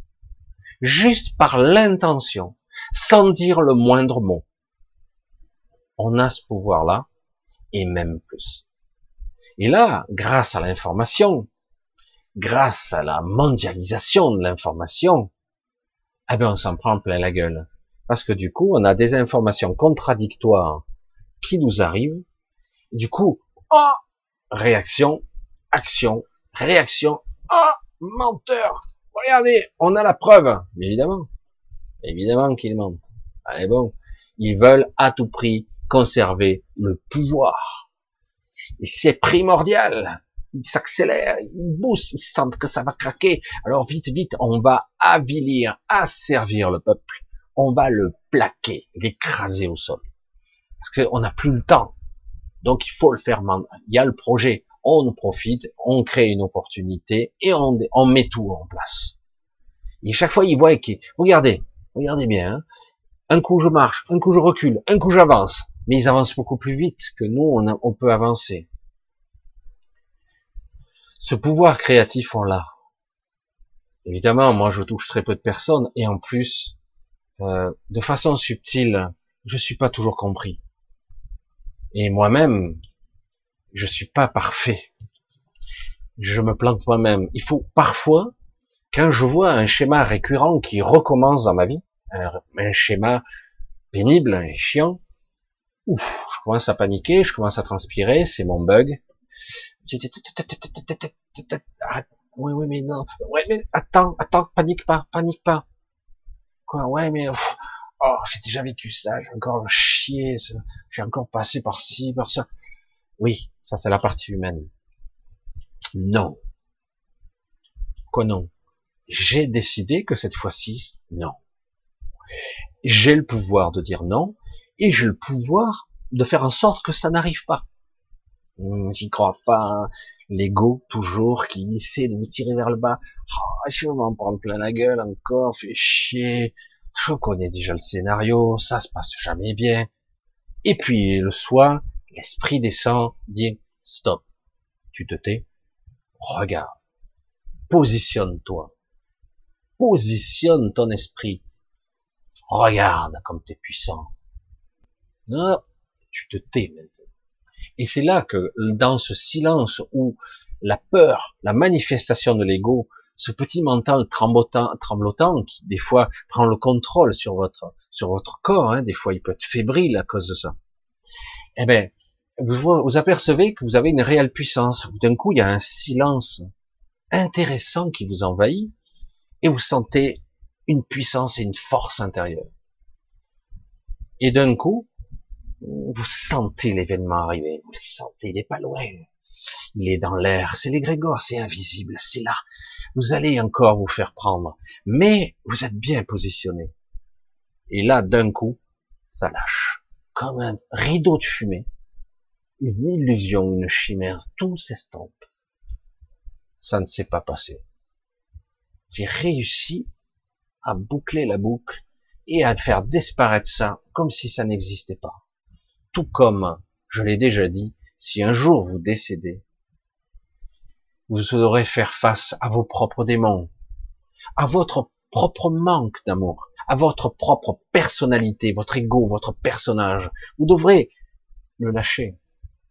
[SPEAKER 1] Juste par l'intention, sans dire le moindre mot. On a ce pouvoir-là, et même plus. Et là, grâce à l'information, grâce à la mondialisation de l'information, eh bien, on s'en prend plein la gueule. Parce que du coup, on a des informations contradictoires qui nous arrivent. Du coup, oh, réaction, action, réaction, oh, menteur. Regardez, on a la preuve. Mais évidemment, évidemment qu'ils mentent. Allez bon, ils veulent à tout prix conserver le pouvoir. Et c'est primordial. Ils s'accélèrent, ils boostent, ils sentent que ça va craquer. Alors vite, vite, on va avilir, asservir le peuple. On va le plaquer, l'écraser au sol. Parce qu'on n'a plus le temps. Donc il faut le faire maintenant. Il y a le projet. On profite, on crée une opportunité et on, met tout en place. Et chaque fois, ils voient qui, regardez, regardez bien, hein. un coup je marche, un coup je recule, un coup j'avance mais ils avancent beaucoup plus vite que nous, on peut avancer. Ce pouvoir créatif, on l'a. Évidemment, moi, je touche très peu de personnes, et en plus, euh, de façon subtile, je suis pas toujours compris. Et moi-même, je suis pas parfait. Je me plante moi-même. Il faut parfois, quand je vois un schéma récurrent qui recommence dans ma vie, un schéma pénible et chiant, Ouf, je commence à paniquer, je commence à transpirer, c'est mon bug. Oui, oui, mais non. Ouais, mais attends, attends, panique pas, panique pas. Quoi, ouais, mais oh, j'ai déjà vécu ça, j'ai encore chié, j'ai encore passé par ci, par ça. Oui, ça c'est la partie humaine. Non. Quoi non? J'ai décidé que cette fois-ci, non. J'ai le pouvoir de dire non, et j'ai le pouvoir de faire en sorte que ça n'arrive pas. J'y crois pas. L'ego, toujours, qui essaie de vous tirer vers le bas. Oh, je vais m'en prendre plein la gueule encore, fait chier. Je connais déjà le scénario, ça se passe jamais bien. Et puis, le soir, l'esprit descend, dit, stop. Tu te tais. Regarde. Positionne-toi. Positionne ton esprit. Regarde comme tu es puissant. Non, tu te tais maintenant. Et c'est là que dans ce silence où la peur, la manifestation de l'ego, ce petit mental tremblotant, tremblotant qui des fois prend le contrôle sur votre sur votre corps, hein, des fois il peut être fébrile à cause de ça. Eh ben, vous, vous apercevez que vous avez une réelle puissance. D'un coup, il y a un silence intéressant qui vous envahit et vous sentez une puissance et une force intérieure. Et d'un coup, vous sentez l'événement arriver, vous le sentez, il n'est pas loin. Il est dans l'air, c'est l'égrégore, c'est invisible, c'est là. Vous allez encore vous faire prendre, mais vous êtes bien positionné. Et là, d'un coup, ça lâche, comme un rideau de fumée, une illusion, une chimère, tout s'estompe. Ça ne s'est pas passé. J'ai réussi à boucler la boucle et à faire disparaître ça comme si ça n'existait pas. Tout comme, je l'ai déjà dit, si un jour vous décédez, vous devrez faire face à vos propres démons, à votre propre manque d'amour, à votre propre personnalité, votre ego, votre personnage. Vous devrez le lâcher,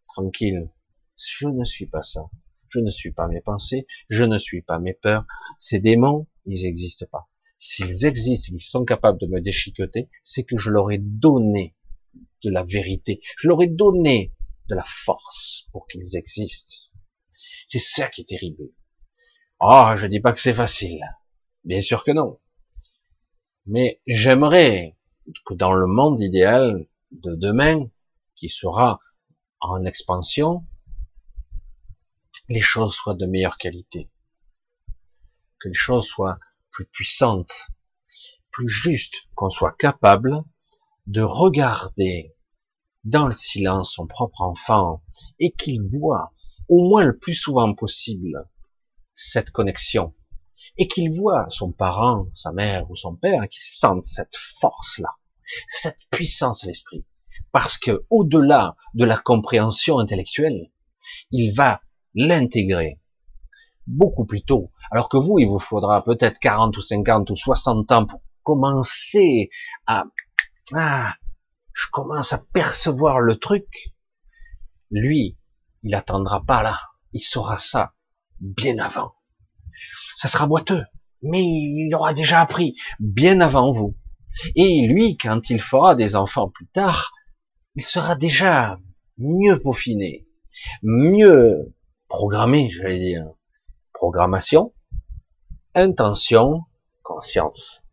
[SPEAKER 1] tranquille. Je ne suis pas ça. Je ne suis pas mes pensées. Je ne suis pas mes peurs. Ces démons, ils n'existent pas. S'ils existent, ils sont capables de me déchiqueter, c'est que je leur ai donné de la vérité. Je leur ai donné de la force pour qu'ils existent. C'est ça qui est terrible. Ah, oh, je dis pas que c'est facile. Bien sûr que non. Mais j'aimerais que dans le monde idéal de demain, qui sera en expansion, les choses soient de meilleure qualité. Que les choses soient plus puissantes, plus justes, qu'on soit capable de regarder dans le silence son propre enfant et qu'il voit au moins le plus souvent possible cette connexion et qu'il voit son parent, sa mère ou son père qui sentent cette force-là, cette puissance de l'esprit. Parce que au-delà de la compréhension intellectuelle, il va l'intégrer beaucoup plus tôt. Alors que vous, il vous faudra peut-être 40 ou 50 ou 60 ans pour commencer à, ah, je commence à percevoir le truc. Lui, il attendra pas là. Il saura ça bien avant. Ça sera boiteux, mais il aura déjà appris bien avant vous. Et lui, quand il fera des enfants plus tard, il sera déjà mieux peaufiné, mieux programmé, j'allais dire. Programmation, intention, conscience.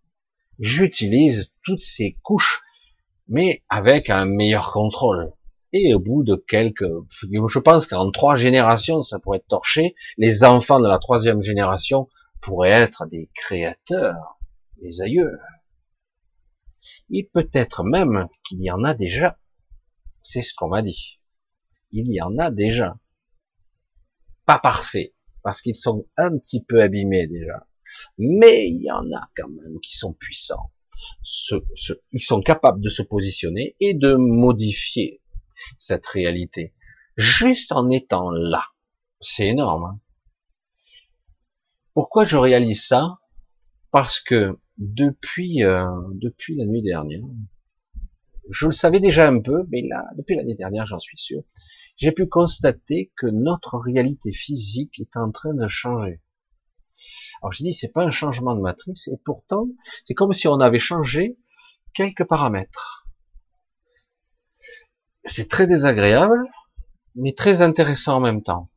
[SPEAKER 1] J'utilise toutes ces couches, mais avec un meilleur contrôle. Et au bout de quelques, je pense qu'en trois générations, ça pourrait être torché. Les enfants de la troisième génération pourraient être des créateurs, des aïeux. Et peut-être même qu'il y en a déjà. C'est ce qu'on m'a dit. Il y en a déjà. Pas parfait, parce qu'ils sont un petit peu abîmés déjà. Mais il y en a quand même qui sont puissants. Ils sont capables de se positionner et de modifier cette réalité. Juste en étant là. C'est énorme. Hein. Pourquoi je réalise ça? Parce que depuis euh, depuis la nuit dernière, je le savais déjà un peu, mais là, depuis l'année dernière, j'en suis sûr, j'ai pu constater que notre réalité physique est en train de changer. Alors je dis, c'est pas un changement de matrice, et pourtant, c'est comme si on avait changé quelques paramètres c'est très désagréable, mais très intéressant en même temps.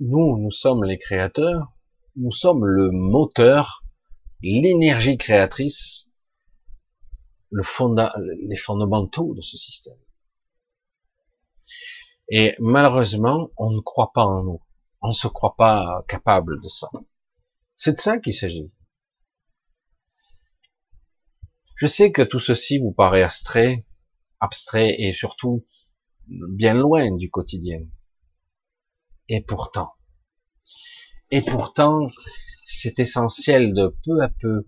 [SPEAKER 1] Nous, nous sommes les créateurs, nous sommes le moteur, l'énergie créatrice, le les fondamentaux de ce système. Et malheureusement, on ne croit pas en nous. On ne se croit pas capable de ça. C'est de ça qu'il s'agit. Je sais que tout ceci vous paraît abstrait, abstrait et surtout bien loin du quotidien. Et pourtant, et pourtant, c'est essentiel de peu à peu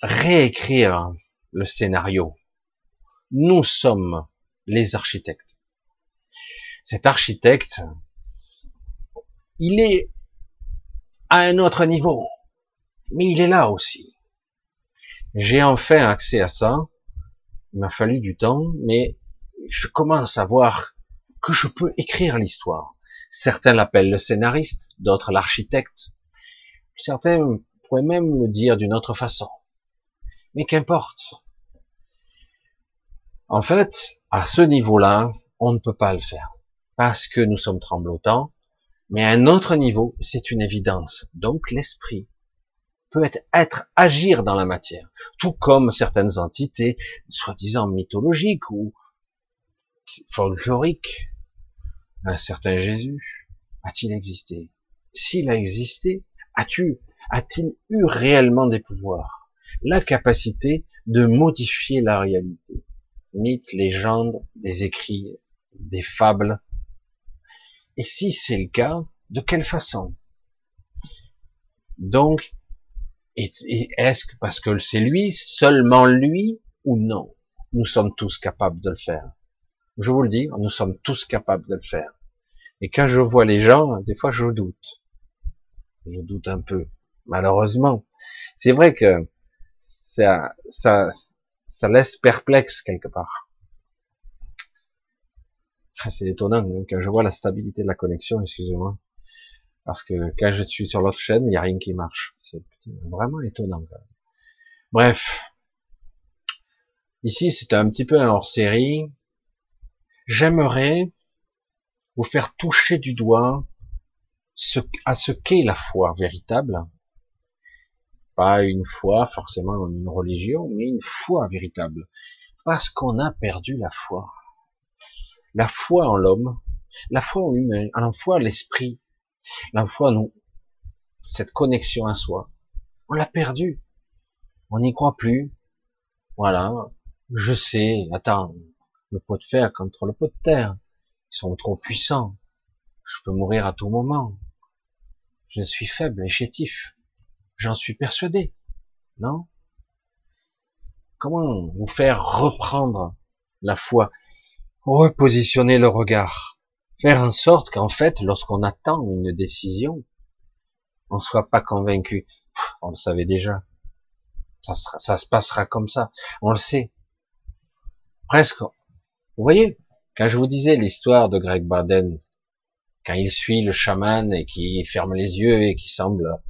[SPEAKER 1] réécrire le scénario. Nous sommes les architectes. Cet architecte, il est à un autre niveau, mais il est là aussi. J'ai enfin accès à ça, il m'a fallu du temps, mais je commence à voir que je peux écrire l'histoire. Certains l'appellent le scénariste, d'autres l'architecte. Certains pourraient même le dire d'une autre façon. Mais qu'importe. En fait, à ce niveau-là, on ne peut pas le faire. Parce que nous sommes tremblotants. Mais à un autre niveau, c'est une évidence. Donc l'esprit peut être, être agir dans la matière, tout comme certaines entités soi-disant mythologiques ou folkloriques. Un certain Jésus a-t-il existé? S'il a existé, a-t-il eu réellement des pouvoirs? La capacité de modifier la réalité. Mythes, légendes, des écrits, des fables. Et si c'est le cas, de quelle façon? Donc, est-ce que parce que c'est lui, seulement lui, ou non? Nous sommes tous capables de le faire. Je vous le dis, nous sommes tous capables de le faire. Et quand je vois les gens, des fois je doute. Je doute un peu, malheureusement. C'est vrai que ça, ça, ça laisse perplexe quelque part. C'est étonnant hein, quand je vois la stabilité de la connexion, excusez-moi. Parce que quand je suis sur l'autre chaîne, il n'y a rien qui marche. C'est vraiment étonnant. Bref. Ici, c'est un petit peu un hors-série. J'aimerais vous faire toucher du doigt à ce qu'est la foi véritable. Pas une foi forcément une religion, mais une foi véritable. Parce qu'on a perdu la foi. La foi en l'homme, la foi en l'humain, la foi en l'esprit, la foi, nous, cette connexion à soi, on l'a perdu. On n'y croit plus. Voilà. Je sais. Attends. Le pot de fer contre le pot de terre. Ils sont trop puissants. Je peux mourir à tout moment. Je suis faible et chétif. J'en suis persuadé. Non? Comment vous faire reprendre la foi? Repositionner le regard. Faire en sorte qu'en fait, lorsqu'on attend une décision, on ne soit pas convaincu. On le savait déjà. Ça, se passera comme ça. On le sait. Presque. Vous voyez, quand je vous disais l'histoire de Greg Baden, quand il suit le chaman et qui ferme les yeux et qui semble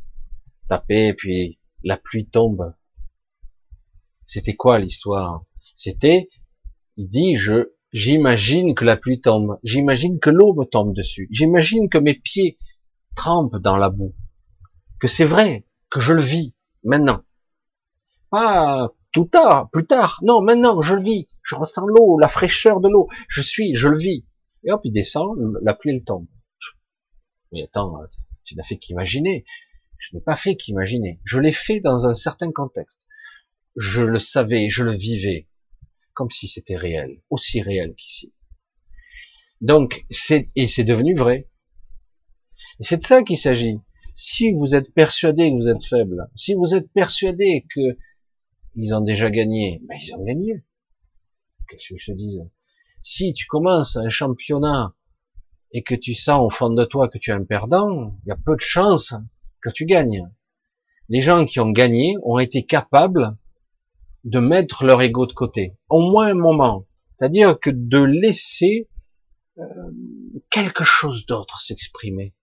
[SPEAKER 1] taper, puis la pluie tombe. C'était quoi l'histoire? C'était, il dit, je, j'imagine que la pluie tombe, j'imagine que l'eau me tombe dessus, j'imagine que mes pieds trempent dans la boue, que c'est vrai, que je le vis maintenant. Pas tout tard, plus tard, non, maintenant, je le vis, je ressens l'eau, la fraîcheur de l'eau, je suis, je le vis. Et hop, il descend, la pluie elle tombe. Mais attends, tu n'as fait qu'imaginer. Je n'ai pas fait qu'imaginer. Je l'ai fait dans un certain contexte. Je le savais, je le vivais, comme si c'était réel, aussi réel qu'ici. Donc, c'est, et c'est devenu vrai. Et c'est de ça qu'il s'agit. Si vous êtes persuadé que vous êtes faible, si vous êtes persuadé que ils ont déjà gagné, ben ils ont gagné. Qu'est-ce que je te dis Si tu commences un championnat et que tu sens au fond de toi que tu es un perdant, il y a peu de chances que tu gagnes. Les gens qui ont gagné ont été capables de mettre leur ego de côté, au moins un moment. C'est-à-dire que de laisser euh, quelque chose d'autre s'exprimer.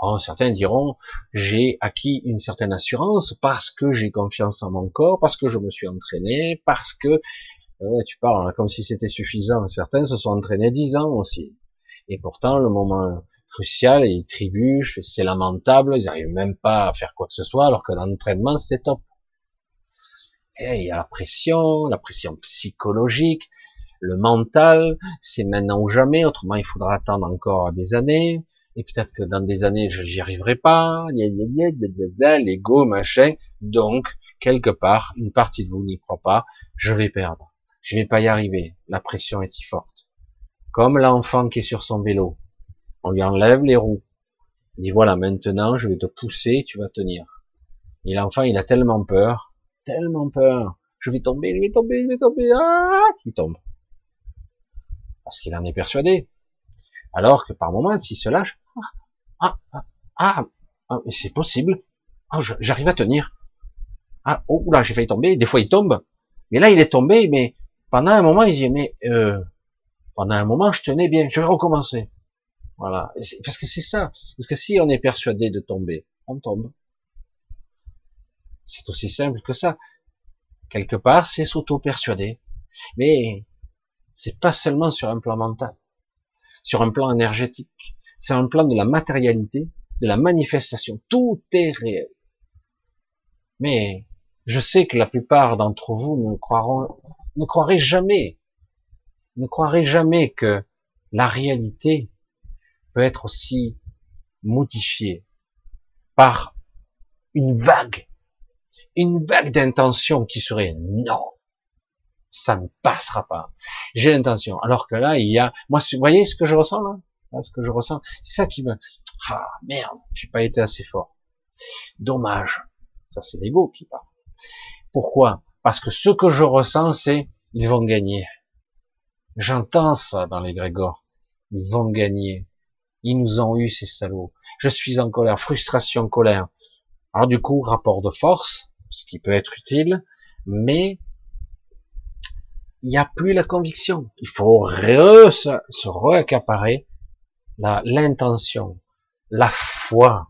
[SPEAKER 1] Oh, certains diront, j'ai acquis une certaine assurance parce que j'ai confiance en mon corps, parce que je me suis entraîné, parce que Ouais, tu parles hein, comme si c'était suffisant. Certains se sont entraînés dix ans aussi. Et pourtant, le moment crucial, ils trébuchent, c'est lamentable, ils n'arrivent même pas à faire quoi que ce soit, alors que l'entraînement, c'est top. Et il y a la pression, la pression psychologique, le mental, c'est maintenant ou jamais, autrement il faudra attendre encore des années, et peut-être que dans des années, j'y arriverai pas, l'ego, machin, donc, quelque part, une partie de vous n'y croit pas, je vais perdre. Je vais pas y arriver, la pression est si forte. Comme l'enfant qui est sur son vélo, on lui enlève les roues, il dit voilà maintenant je vais te pousser, tu vas tenir. Et l'enfant il a tellement peur, tellement peur, je vais tomber, je vais tomber, je vais tomber, ah, il tombe. Parce qu'il en est persuadé. Alors que par moments, s'il se lâche, ah, ah, ah, ah c'est possible, ah, j'arrive à tenir. Ah, oh là, j'ai failli tomber, des fois il tombe, mais là il est tombé, mais pendant un moment, il dit, mais euh, pendant un moment, je tenais bien, je vais recommencer. Voilà. Parce que c'est ça. Parce que si on est persuadé de tomber, on tombe. C'est aussi simple que ça. Quelque part, c'est s'auto-persuader. Mais c'est pas seulement sur un plan mental, sur un plan énergétique. C'est un plan de la matérialité, de la manifestation. Tout est réel. Mais je sais que la plupart d'entre vous ne croiront ne croirez jamais, ne croirez jamais que la réalité peut être aussi modifiée par une vague, une vague d'intention qui serait non, ça ne passera pas. J'ai l'intention. Alors que là, il y a, moi, vous voyez ce que je ressens là, ce que je ressens, c'est ça qui me, ah merde, j'ai pas été assez fort. Dommage. Ça c'est l'ego qui parle. Pourquoi? Parce que ce que je ressens, c'est ils vont gagner. J'entends ça dans les Grégor. Ils vont gagner. Ils nous ont eu, ces salauds. Je suis en colère, frustration, colère. Alors du coup, rapport de force, ce qui peut être utile, mais il n'y a plus la conviction. Il faut re, se réaccaparer l'intention, la foi.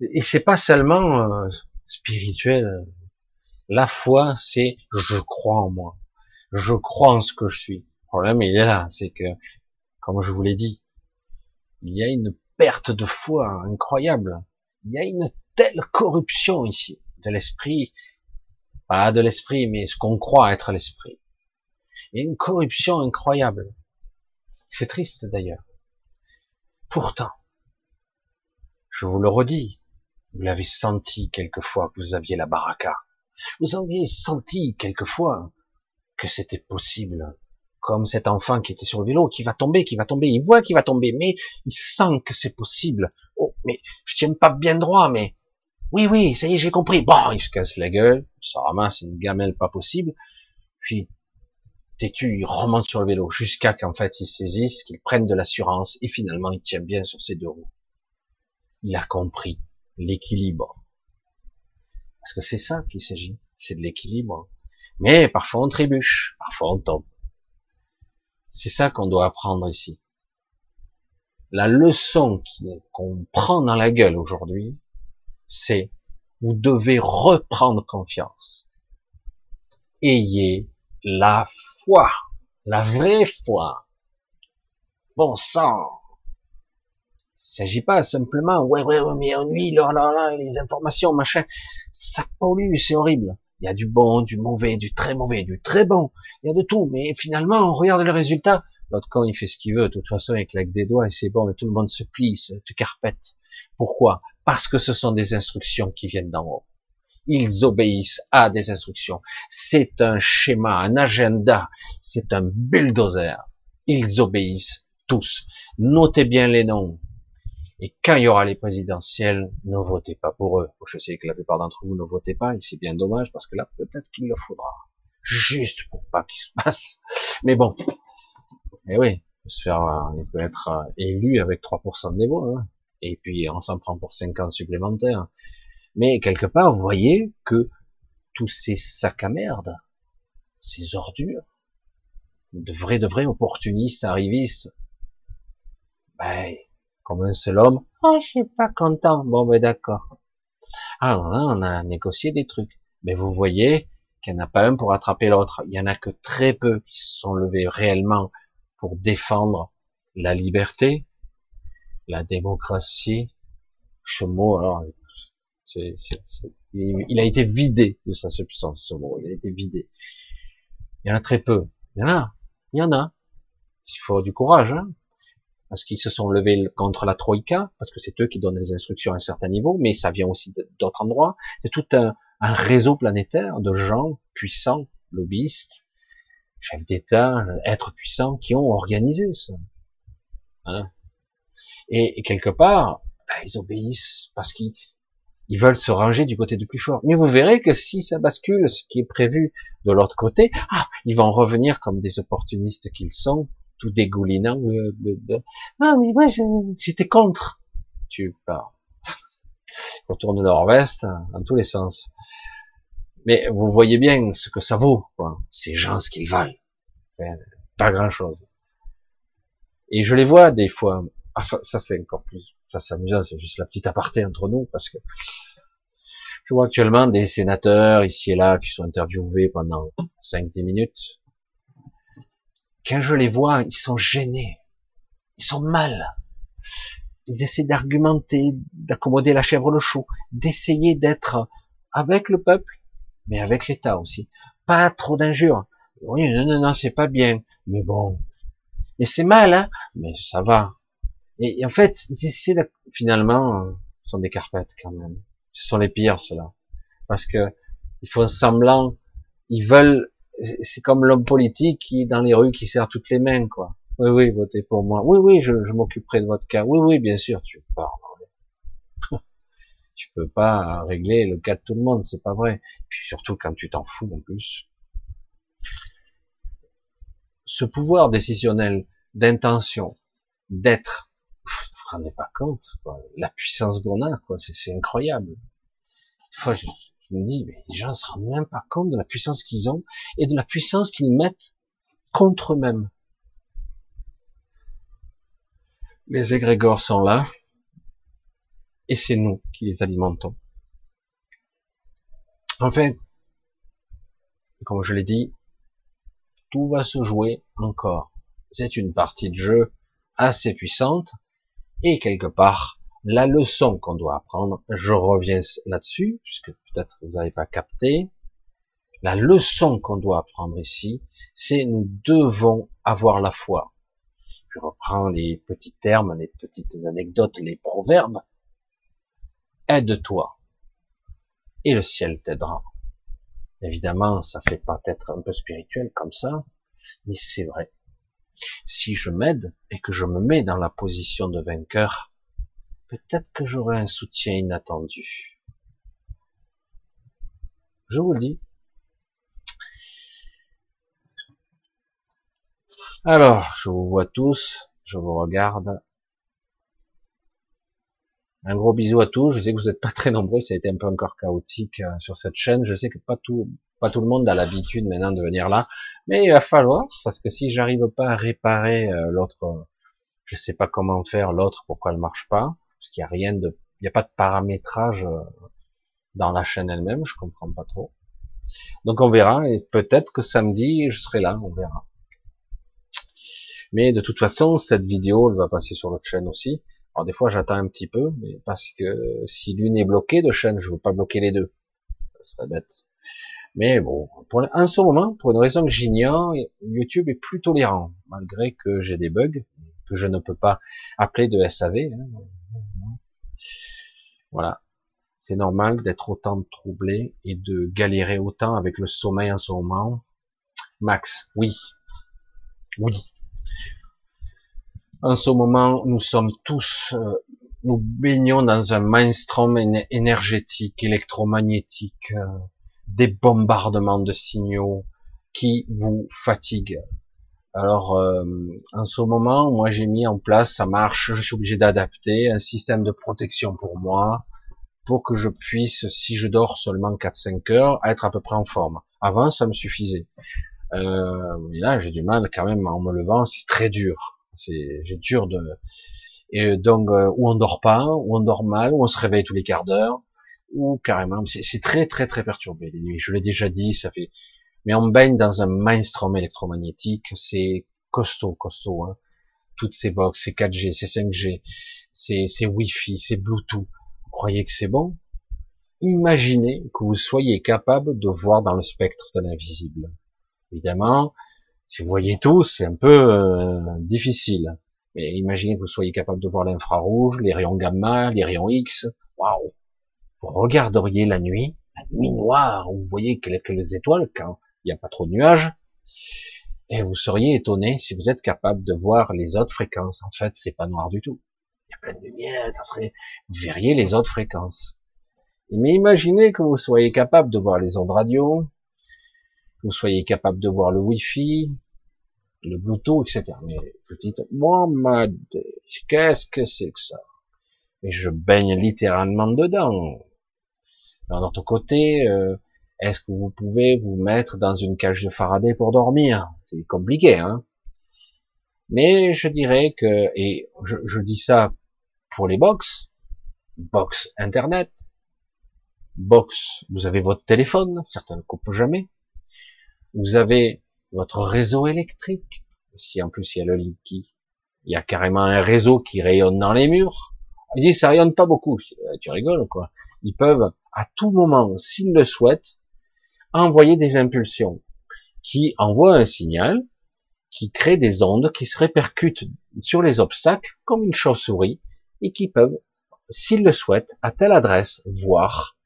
[SPEAKER 1] Et c'est pas seulement euh, spirituel, la foi, c'est je crois en moi. Je crois en ce que je suis. Le problème, il est là. C'est que, comme je vous l'ai dit, il y a une perte de foi incroyable. Il y a une telle corruption ici de l'esprit. Pas de l'esprit, mais ce qu'on croit être l'esprit. Une corruption incroyable. C'est triste d'ailleurs. Pourtant, je vous le redis, vous l'avez senti quelquefois que vous aviez la baraka. Vous avez senti quelquefois que c'était possible comme cet enfant qui était sur le vélo, qui va tomber, qui va tomber, il voit qu'il va tomber, mais il sent que c'est possible. Oh, mais je tiens pas bien droit, mais oui, oui, ça y est, j'ai compris. Bon, il se casse la gueule, se ramasse une gamelle pas possible, puis têtu, il remonte sur le vélo jusqu'à qu'en fait il saisisse, qu'il prenne de l'assurance et finalement il tient bien sur ses deux roues. Il a compris l'équilibre. Parce que c'est ça qu'il s'agit, c'est de l'équilibre. Mais parfois on trébuche, parfois on tombe. C'est ça qu'on doit apprendre ici. La leçon qu'on prend dans la gueule aujourd'hui, c'est vous devez reprendre confiance. Ayez la foi, la vraie foi. Bon sang. Il s'agit pas simplement, ouais, ouais, ouais, mais ennui, là, là, là, les informations, machin, ça pollue, c'est horrible. Il y a du bon, du mauvais, du très mauvais, du très bon. Il y a de tout. Mais finalement, on regarde le résultat. L'autre quand il fait ce qu'il veut. De toute façon, il claque des doigts et c'est bon. Et tout le monde se plie, se carpette. Pourquoi? Parce que ce sont des instructions qui viennent d'en haut. Ils obéissent à des instructions. C'est un schéma, un agenda. C'est un bulldozer. Ils obéissent tous. Notez bien les noms. Et quand il y aura les présidentielles, ne votez pas pour eux. Je sais que la plupart d'entre vous ne votez pas, et c'est bien dommage, parce que là, peut-être qu'il le faudra. Juste pour pas qu'il se passe. Mais bon. Eh oui, il il peut être euh, élu avec 3% des voix. Hein. Et puis, on s'en prend pour 5 ans supplémentaires. Mais quelque part, vous voyez que tous ces sacs à merde, ces ordures, de vrais, de vrais opportunistes, arrivistes, ben, comme un seul homme. Oh, je suis pas content. Bon, ben d'accord. Ah, on a négocié des trucs. Mais vous voyez qu'il n'y en a pas un pour attraper l'autre. Il y en a que très peu qui se sont levés réellement pour défendre la liberté, la démocratie. Ce mot, alors, il a été vidé de sa substance, ce mot. Il a été vidé. Il y en a très peu. Il y en a. Il y en a. Il faut du courage, hein parce qu'ils se sont levés contre la Troïka, parce que c'est eux qui donnent les instructions à un certain niveau, mais ça vient aussi d'autres endroits. C'est tout un, réseau planétaire de gens puissants, lobbyistes, chefs d'État, êtres puissants qui ont organisé ça. Hein et, quelque part, bah, ils obéissent parce qu'ils ils veulent se ranger du côté du plus fort. Mais vous verrez que si ça bascule, ce qui est prévu de l'autre côté, ah, ils vont revenir comme des opportunistes qu'ils sont, tout dégoulinant. De, de, Ah, mais moi, j'étais contre. Tu pars. Ils retournent leur veste dans tous les sens. Mais vous voyez bien ce que ça vaut, quoi. Ces gens, ce qu'ils valent. Pas grand chose. Et je les vois des fois. Ah, ça, ça c'est encore plus, ça c'est amusant, c'est juste la petite aparté entre nous, parce que je vois actuellement des sénateurs ici et là qui sont interviewés pendant 5-10 minutes, quand je les vois, ils sont gênés, ils sont mal. Ils essaient d'argumenter, d'accommoder la chèvre le chou, d'essayer d'être avec le peuple, mais avec l'État aussi. Pas trop d'injures. Oui, non, non, non, c'est pas bien. Mais bon. Mais c'est mal, hein. Mais ça va. Et, en fait, de, finalement, ce sont des carpettes quand même. Ce sont les pires, ceux-là. Parce que, ils font semblant, ils veulent c'est comme l'homme politique qui est dans les rues qui sert toutes les mains, quoi. Oui, oui, votez pour moi. Oui, oui, je, m'occuperai de votre cas. Oui, oui, bien sûr, tu pas. tu peux pas régler le cas de tout le monde, c'est pas vrai. Puis surtout quand tu t'en fous en plus. Ce pouvoir décisionnel d'intention, d'être, rendez pas compte, la puissance qu'on a, quoi, c'est incroyable. Fois, je me dis, mais les gens ne se rendent même pas compte de la puissance qu'ils ont et de la puissance qu'ils mettent contre eux-mêmes. Les égrégores sont là et c'est nous qui les alimentons. Enfin, comme je l'ai dit, tout va se jouer encore. C'est une partie de jeu assez puissante et quelque part, la leçon qu'on doit apprendre, je reviens là-dessus, puisque peut-être vous n'avez pas capté, la leçon qu'on doit apprendre ici, c'est nous devons avoir la foi. Je reprends les petits termes, les petites anecdotes, les proverbes. Aide-toi et le ciel t'aidera. Évidemment, ça fait peut-être un peu spirituel comme ça, Mais c'est vrai. Si je m'aide et que je me mets dans la position de vainqueur, peut-être que j'aurai un soutien inattendu. Je vous le dis. Alors, je vous vois tous, je vous regarde. Un gros bisou à tous. Je sais que vous n'êtes pas très nombreux, ça a été un peu encore chaotique euh, sur cette chaîne. Je sais que pas tout, le monde a l'habitude maintenant de venir là, mais il va falloir parce que si j'arrive pas à réparer euh, l'autre, je sais pas comment faire l'autre, pourquoi elle marche pas, parce qu'il y a rien de, il n'y a pas de paramétrage euh, dans la chaîne elle-même, je comprends pas trop. Donc on verra et peut-être que samedi je serai là, on verra. Mais de toute façon, cette vidéo, elle va passer sur l'autre chaîne aussi. Alors des fois, j'attends un petit peu, mais parce que si l'une est bloquée de chaîne, je veux pas bloquer les deux. Ça serait bête. Mais bon, pour en ce moment, pour une raison que j'ignore, YouTube est plus tolérant, malgré que j'ai des bugs que je ne peux pas appeler de SAV. Hein. Voilà. C'est normal d'être autant troublé et de galérer autant avec le sommeil en ce moment. Max, oui. Oui. En ce moment, nous sommes tous, euh, nous baignons dans un mainstream énergétique, électromagnétique, euh, des bombardements de signaux qui vous fatiguent. Alors, euh, en ce moment, moi j'ai mis en place, ça marche, je suis obligé d'adapter un système de protection pour moi, pour que je puisse, si je dors seulement 4-5 heures, être à peu près en forme. Avant, ça me suffisait. Euh, mais là, j'ai du mal quand même en me levant, c'est très dur c'est dur de et donc euh, ou on dort pas, ou on dort mal, ou on se réveille tous les quarts d'heure, ou carrément c'est très très très perturbé les nuits. Je l'ai déjà dit, ça fait. Mais on baigne dans un mainstream électromagnétique, c'est costaud, costaud. Hein. Toutes ces box, c'est 4G, c'est 5G, c'est c'est Wi-Fi, c'est Bluetooth. Vous croyez que c'est bon? Imaginez que vous soyez capable de voir dans le spectre de l'invisible. Évidemment, si vous voyez tout, c'est un peu euh, difficile. Mais imaginez que vous soyez capable de voir l'infrarouge, les rayons gamma, les rayons X. Waouh Vous regarderiez la nuit, la nuit noire, où vous voyez quelques étoiles quand il n'y a pas trop de nuages, et vous seriez étonné si vous êtes capable de voir les autres fréquences. En fait, c'est pas noir du tout. Il y a plein de lumière, ça serait, vous verriez les autres fréquences. Mais imaginez que vous soyez capable de voir les ondes radio, vous soyez capable de voir le Wi-Fi, le Bluetooth, etc. Mais petite, Mohamed, qu'est-ce que c'est que ça? Et je baigne littéralement dedans. D'un autre côté, euh, est-ce que vous pouvez vous mettre dans une cage de Faraday pour dormir? C'est compliqué, hein Mais je dirais que, et je, je dis ça pour les box, box Internet, box, vous avez votre téléphone, certains ne coupent jamais, vous avez votre réseau électrique. Si en plus il y a le Linky, il y a carrément un réseau qui rayonne dans les murs. Il dit ça rayonne pas beaucoup. Euh, tu rigoles quoi? Ils peuvent à tout moment, s'ils le souhaitent, envoyer des impulsions qui envoient un signal, qui crée des ondes qui se répercutent sur les obstacles comme une chauve-souris et qui peuvent, s'ils le souhaitent, à telle adresse, voir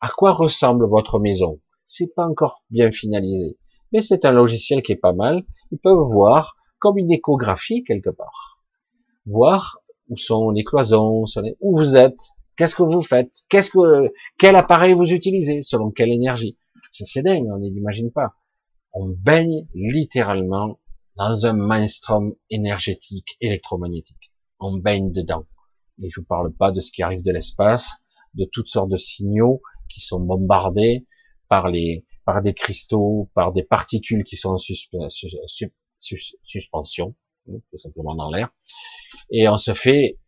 [SPEAKER 1] à quoi ressemble votre maison. C'est pas encore bien finalisé mais c'est un logiciel qui est pas mal. Ils peuvent voir comme une échographie quelque part, voir où sont les cloisons, où vous êtes, qu'est-ce que vous faites, qu'est-ce que, quel appareil vous utilisez, selon quelle énergie. C'est dingue, on n'imagine pas. On baigne littéralement dans un mainstream énergétique, électromagnétique. On baigne dedans. Et je vous parle pas de ce qui arrive de l'espace, de toutes sortes de signaux qui sont bombardés par les, par des cristaux, par des particules qui sont en suspension, hein, tout simplement dans l'air, et on se fait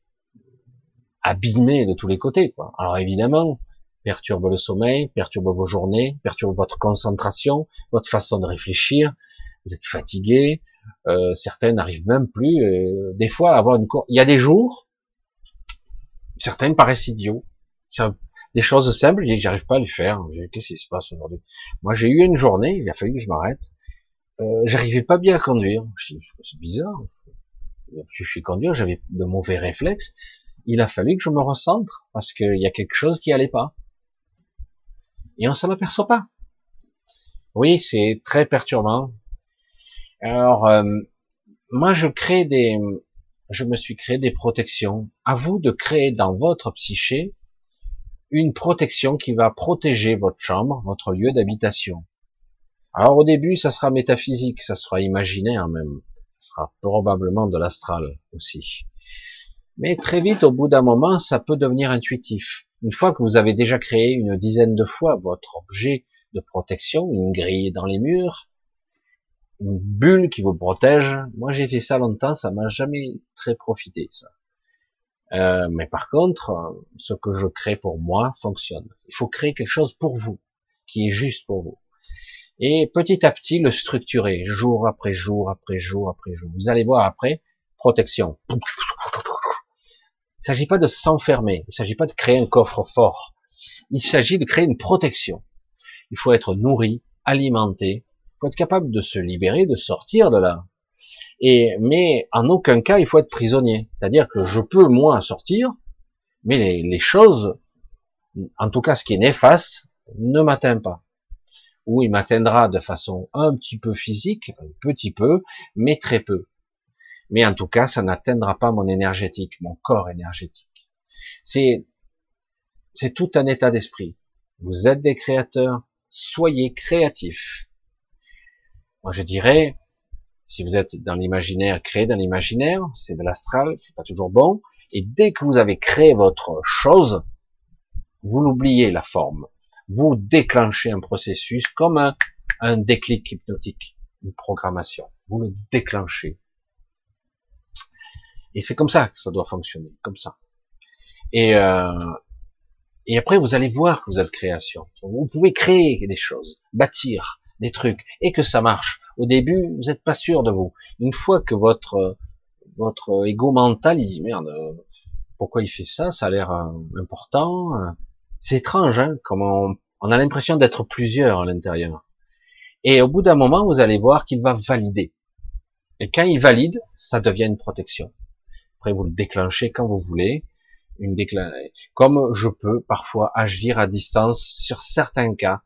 [SPEAKER 1] abîmer de tous les côtés. Quoi. Alors évidemment, perturbe le sommeil, perturbe vos journées, perturbe votre concentration, votre façon de réfléchir. Vous êtes fatigué, euh, certains n'arrivent même plus, euh, des fois, à avoir une. Il y a des jours, certains paraissent idiots des choses simples, je j'arrive pas à les faire. Qu'est-ce qui se passe aujourd'hui? Moi, j'ai eu une journée, il a fallu que je m'arrête. Euh, j'arrivais pas bien à conduire. C'est bizarre. Je suis conduire, j'avais de mauvais réflexes. Il a fallu que je me recentre parce qu'il y a quelque chose qui allait pas. Et on s'en aperçoit pas. Oui, c'est très perturbant. Alors, euh, moi, je crée des, je me suis créé des protections. À vous de créer dans votre psyché une protection qui va protéger votre chambre, votre lieu d'habitation. Alors au début, ça sera métaphysique, ça sera imaginaire même, ça sera probablement de l'astral aussi. Mais très vite, au bout d'un moment, ça peut devenir intuitif. Une fois que vous avez déjà créé une dizaine de fois votre objet de protection, une grille dans les murs, une bulle qui vous protège. Moi, j'ai fait ça longtemps, ça m'a jamais très profité. Euh, mais par contre, ce que je crée pour moi fonctionne. Il faut créer quelque chose pour vous, qui est juste pour vous. Et petit à petit, le structurer, jour après jour, après jour, après jour. Vous allez voir après, protection. Il ne s'agit pas de s'enfermer, il ne s'agit pas de créer un coffre fort. Il s'agit de créer une protection. Il faut être nourri, alimenté, il faut être capable de se libérer, de sortir de là. Et mais en aucun cas il faut être prisonnier. C'est-à-dire que je peux moi sortir, mais les, les choses, en tout cas ce qui est néfaste, ne m'atteint pas. Ou il m'atteindra de façon un petit peu physique, un petit peu, mais très peu. Mais en tout cas, ça n'atteindra pas mon énergétique, mon corps énergétique. C'est c'est tout un état d'esprit. Vous êtes des créateurs, soyez créatifs. Moi, je dirais, si vous êtes dans l'imaginaire, créez dans l'imaginaire, c'est de l'astral, c'est pas toujours bon. Et dès que vous avez créé votre chose, vous l'oubliez la forme. Vous déclenchez un processus comme un, un déclic hypnotique, une programmation. Vous le déclenchez. Et c'est comme ça que ça doit fonctionner, comme ça. Et, euh, et après, vous allez voir que vous êtes création. Vous pouvez créer des choses, bâtir, des trucs, et que ça marche. Au début, vous n'êtes pas sûr de vous. Une fois que votre votre ego mental, il dit merde, pourquoi il fait ça? Ça a l'air euh, important. C'est étrange, hein, comment on, a l'impression d'être plusieurs à l'intérieur. Et au bout d'un moment, vous allez voir qu'il va valider. Et quand il valide, ça devient une protection. Après, vous le déclenchez quand vous voulez. Une. Comme je peux parfois agir à distance sur certains cas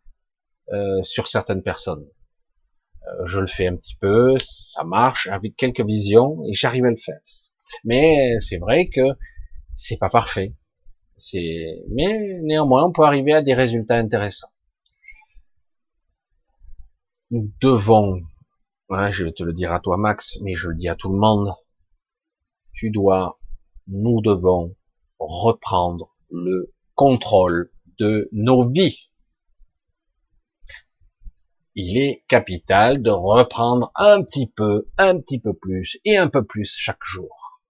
[SPEAKER 1] euh, sur certaines personnes. Euh, je le fais un petit peu, ça marche avec quelques visions et j'arrive à le faire. Mais c'est vrai que c'est pas parfait. C'est, mais néanmoins, on peut arriver à des résultats intéressants. Nous devons, hein, je vais te le dire à toi Max, mais je le dis à tout le monde, tu dois, nous devons reprendre le contrôle de nos vies il est capital de reprendre un petit peu, un petit peu plus et un peu plus chaque jour.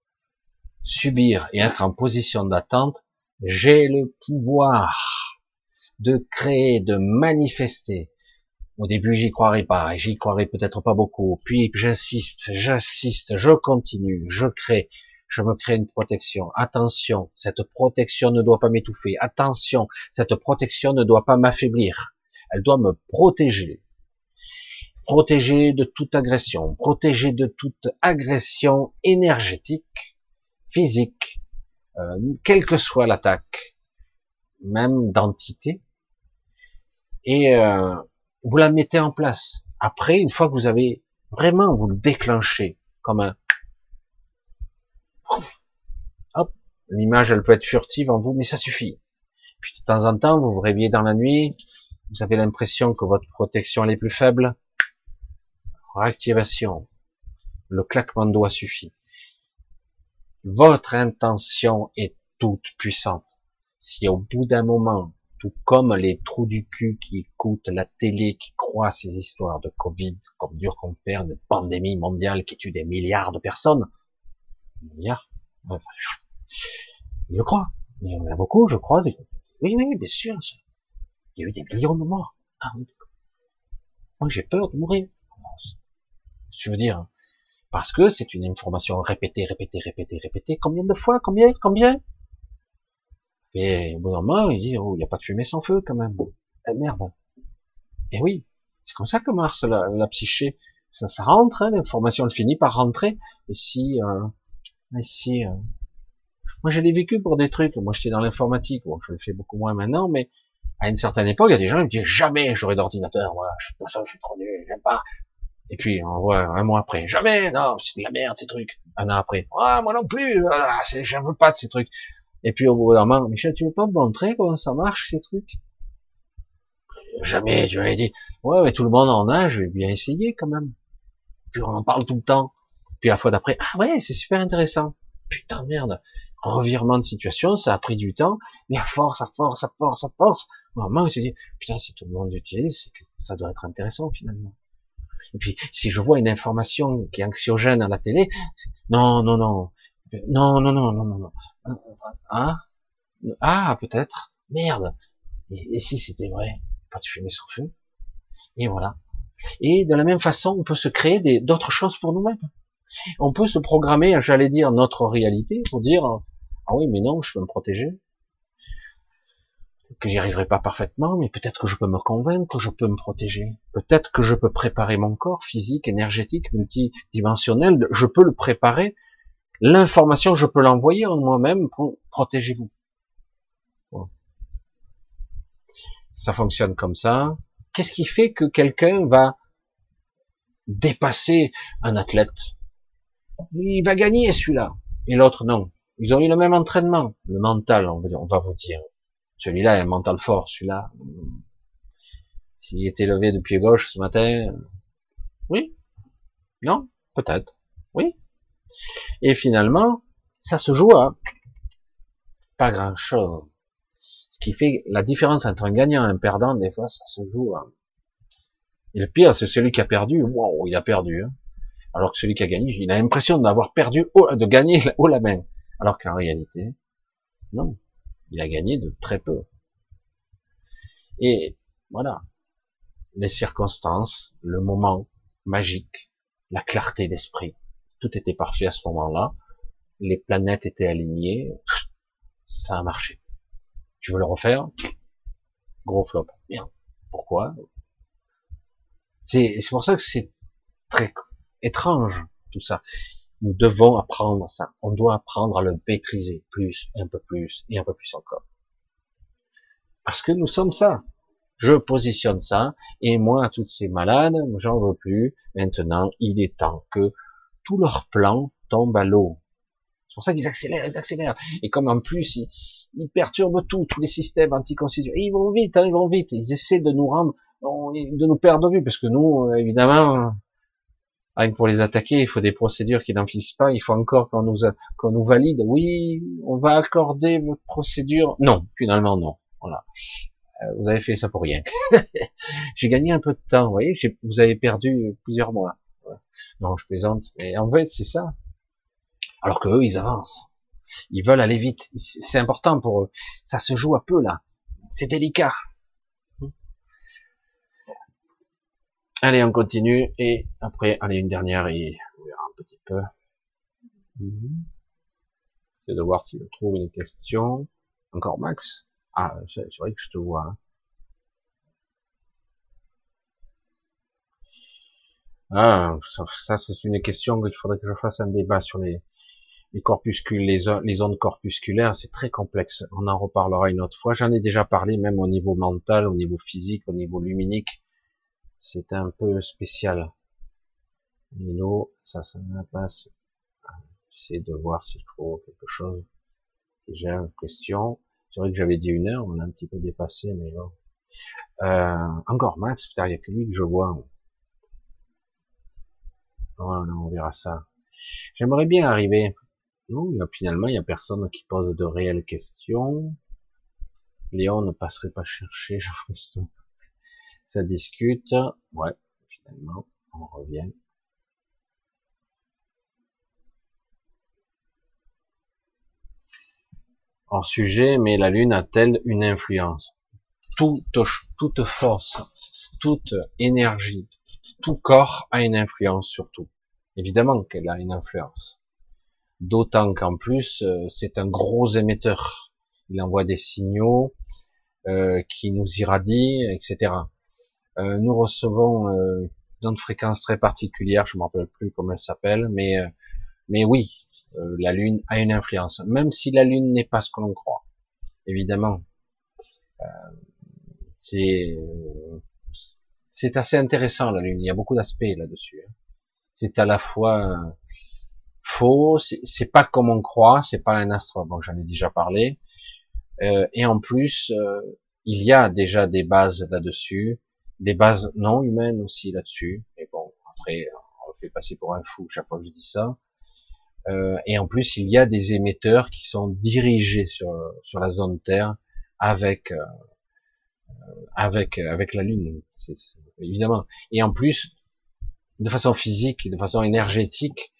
[SPEAKER 1] Subir et être en position d'attente, j'ai le pouvoir de créer, de manifester. Au début, j'y croirais pas, et j'y croirais peut-être pas beaucoup. Puis, j'insiste, j'insiste, je continue, je crée, je me crée une protection. Attention, cette protection ne doit pas m'étouffer. Attention, cette protection ne doit pas m'affaiblir. Elle doit me protéger protégé de toute agression, protégé de toute agression énergétique, physique, euh, quelle que soit l'attaque, même d'entité, et euh, vous la mettez en place. Après, une fois que vous avez vraiment, vous le déclenchez comme un... Hop, l'image, elle peut être furtive en vous, mais ça suffit. Puis de temps en temps, vous vous réveillez dans la nuit, vous avez l'impression que votre protection est plus faible, réactivation. Le claquement de doigts suffit. Votre intention est toute puissante. Si au bout d'un moment, tout comme les trous du cul qui écoutent la télé, qui croient ces histoires de Covid, comme dur qu'on perd, de pandémie mondiale qui tue des milliards de personnes, milliards, je crois. Il y en a beaucoup, je crois. Oui, oui, bien sûr. Il y a eu des millions de morts. Ah Moi, j'ai peur de mourir je veux dire, parce que c'est une information répétée, répétée, répétée, répétée. Combien de fois Combien Combien? Et au bout d'un moment, il dit, oh, il n'y a pas de fumée sans feu quand même. Eh, merde. Et oui, c'est comme ça que marche la, la psyché. Ça, ça rentre, hein, l'information elle finit par rentrer. Et si, euh, si, euh... moi je l'ai vécu pour des trucs. Moi j'étais dans l'informatique. Bon, je le fais beaucoup moins maintenant, mais à une certaine époque, il y a des gens qui me disaient jamais j'aurai d'ordinateur. Moi, je, ça, je suis trop nul, j'aime pas. Et puis on voit un mois après, jamais, non, c'est de la merde ces trucs. Un an après, ah moi non plus, voilà, j'en veux pas de ces trucs. Et puis au bout d'un moment, Michel, tu veux pas me montrer comment ça marche ces trucs? Jamais, tu m'avais dit, ouais, mais tout le monde en a, je vais bien essayer quand même. Puis on en parle tout le temps. Puis la fois d'après, ah ouais, c'est super intéressant. Putain merde, revirement de situation, ça a pris du temps, mais à force, à force, à force, à force, au moment où se dit, putain, si tout le monde l'utilise, c'est que ça doit être intéressant finalement. Et puis, si je vois une information qui est anxiogène à la télé, non, non, non, non, non, non, non, non, non, ah, ah, peut-être, merde, et, si c'était vrai, pas de fumée sans feu, et voilà. Et de la même façon, on peut se créer d'autres choses pour nous-mêmes. On peut se programmer, j'allais dire, notre réalité pour dire, ah oui, mais non, je peux me protéger. Que j'y arriverai pas parfaitement, mais peut-être que je peux me convaincre que je peux me protéger. Peut-être que je peux préparer mon corps physique, énergétique, multidimensionnel. Je peux le préparer. L'information, je peux l'envoyer en moi-même pour protégez-vous. Ça fonctionne comme ça. Qu'est-ce qui fait que quelqu'un va dépasser un athlète? Il va gagner celui-là et l'autre non. Ils ont eu le même entraînement, le mental, on va, vous dire. Celui-là a un mental fort, celui-là. S'il était levé de pied gauche ce matin, oui, non, peut-être, oui. Et finalement, ça se joue à pas grand-chose. Ce qui fait la différence entre un gagnant et un perdant, des fois, ça se joue à... Et le pire, c'est celui qui a perdu. Wow, il a perdu. Hein. Alors que celui qui a gagné, il a l'impression d'avoir perdu, de gagner haut la main. Alors qu'en réalité, non. Il a gagné de très peu. Et voilà. Les circonstances, le moment magique, la clarté d'esprit. Tout était parfait à ce moment-là. Les planètes étaient alignées. Ça a marché. Tu veux le refaire? Gros flop. Bien. Pourquoi? C'est pour ça que c'est très étrange, tout ça. Nous devons apprendre ça. On doit apprendre à le maîtriser plus, un peu plus, et un peu plus encore. Parce que nous sommes ça. Je positionne ça, et moi, toutes ces malades, j'en veux plus. Maintenant, il est temps que tout leur plan tombe à l'eau. C'est pour ça qu'ils accélèrent, ils accélèrent. Et comme en plus, ils, perturbent tout, tous les systèmes anticonstitutionnels. Ils vont vite, hein, ils vont vite. Ils essaient de nous rendre, de nous perdre de vue, parce que nous, évidemment, pour les attaquer, il faut des procédures qui n'en finissent pas. Il faut encore qu'on nous, qu'on nous valide. Oui, on va accorder votre procédure. Non, finalement non. Voilà. Euh, vous avez fait ça pour rien. J'ai gagné un peu de temps, vous voyez. Vous avez perdu plusieurs mois. Non, je plaisante. Mais en fait, c'est ça. Alors que eux, ils avancent. Ils veulent aller vite. C'est important pour eux. Ça se joue un peu là. C'est délicat. Allez, on continue. Et après, allez, une dernière et on verra un petit peu. Mhm. C'est de voir si je trouve une question. Encore Max? Ah, c'est vrai que je te vois. Hein. Ah, ça, c'est une question qu'il faudrait que je fasse un débat sur les, les corpuscules, les, les ondes corpusculaires. C'est très complexe. On en reparlera une autre fois. J'en ai déjà parlé, même au niveau mental, au niveau physique, au niveau luminique c'est un peu spécial. Lilo, ça, ça passe. J'essaie de voir si je trouve quelque chose. J'ai une question. C'est vrai que j'avais dit une heure, on a un petit peu dépassé, mais bon. Euh, encore Max, putain, il que lui que je vois. on verra ça. J'aimerais bien arriver. Non, finalement, il n'y a personne qui pose de réelles questions. Léon ne passerait pas chercher, Jean-François ça discute. Ouais, finalement, on revient. Hors sujet, mais la Lune a-t-elle une influence? Toute, toute force, toute énergie, tout corps a une influence sur tout. Évidemment qu'elle a une influence. D'autant qu'en plus, euh, c'est un gros émetteur. Il envoie des signaux euh, qui nous irradient, etc. Euh, nous recevons euh, dans une fréquence très particulière, je ne me rappelle plus comment elle s'appelle, mais euh, mais oui, la Lune a une influence, même si la Lune n'est pas ce que l'on croit. Évidemment, c'est c'est assez intéressant la Lune. Il y a beaucoup d'aspects là-dessus. Hein. C'est à la fois euh, faux, c'est pas comme on croit, c'est pas un astre. Bon, j'en ai déjà parlé. Euh, et en plus, euh, il y a déjà des bases là-dessus, des bases non humaines aussi là-dessus. Et bon, après, on fait passer pour un fou chaque fois que je dis ça. Euh, et en plus, il y a des émetteurs qui sont dirigés sur, sur la zone Terre avec euh, avec avec la Lune, évidemment. Et en plus, de façon physique, de façon énergétique,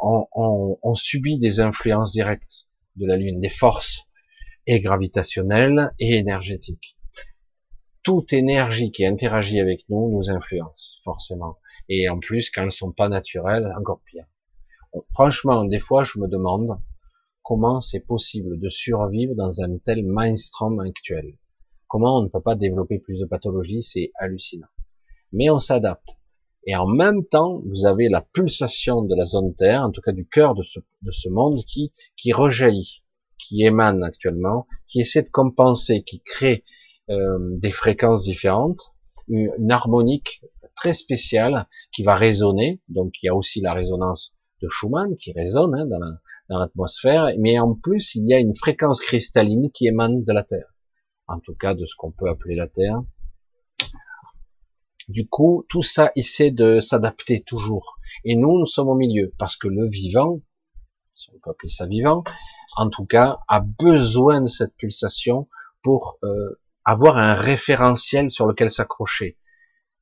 [SPEAKER 1] on, on, on subit des influences directes de la Lune, des forces et gravitationnelles et énergétiques. Toute énergie qui interagit avec nous nous influence forcément. Et en plus, quand elles sont pas naturelles, encore pire. Franchement, des fois, je me demande comment c'est possible de survivre dans un tel mainstream actuel. Comment on ne peut pas développer plus de pathologies, c'est hallucinant. Mais on s'adapte. Et en même temps, vous avez la pulsation de la zone Terre, en tout cas du cœur de ce, de ce monde, qui, qui rejaillit, qui émane actuellement, qui essaie de compenser, qui crée euh, des fréquences différentes, une, harmonique très spéciale qui va résonner. Donc il y a aussi la résonance de Schumann qui résonne hein, dans l'atmosphère, mais en plus il y a une fréquence cristalline qui émane de la Terre, en tout cas de ce qu'on peut appeler la Terre. Du coup, tout ça essaie de s'adapter toujours. Et nous, nous sommes au milieu, parce que le vivant, si on peut appeler ça vivant, en tout cas, a besoin de cette pulsation pour euh, avoir un référentiel sur lequel s'accrocher.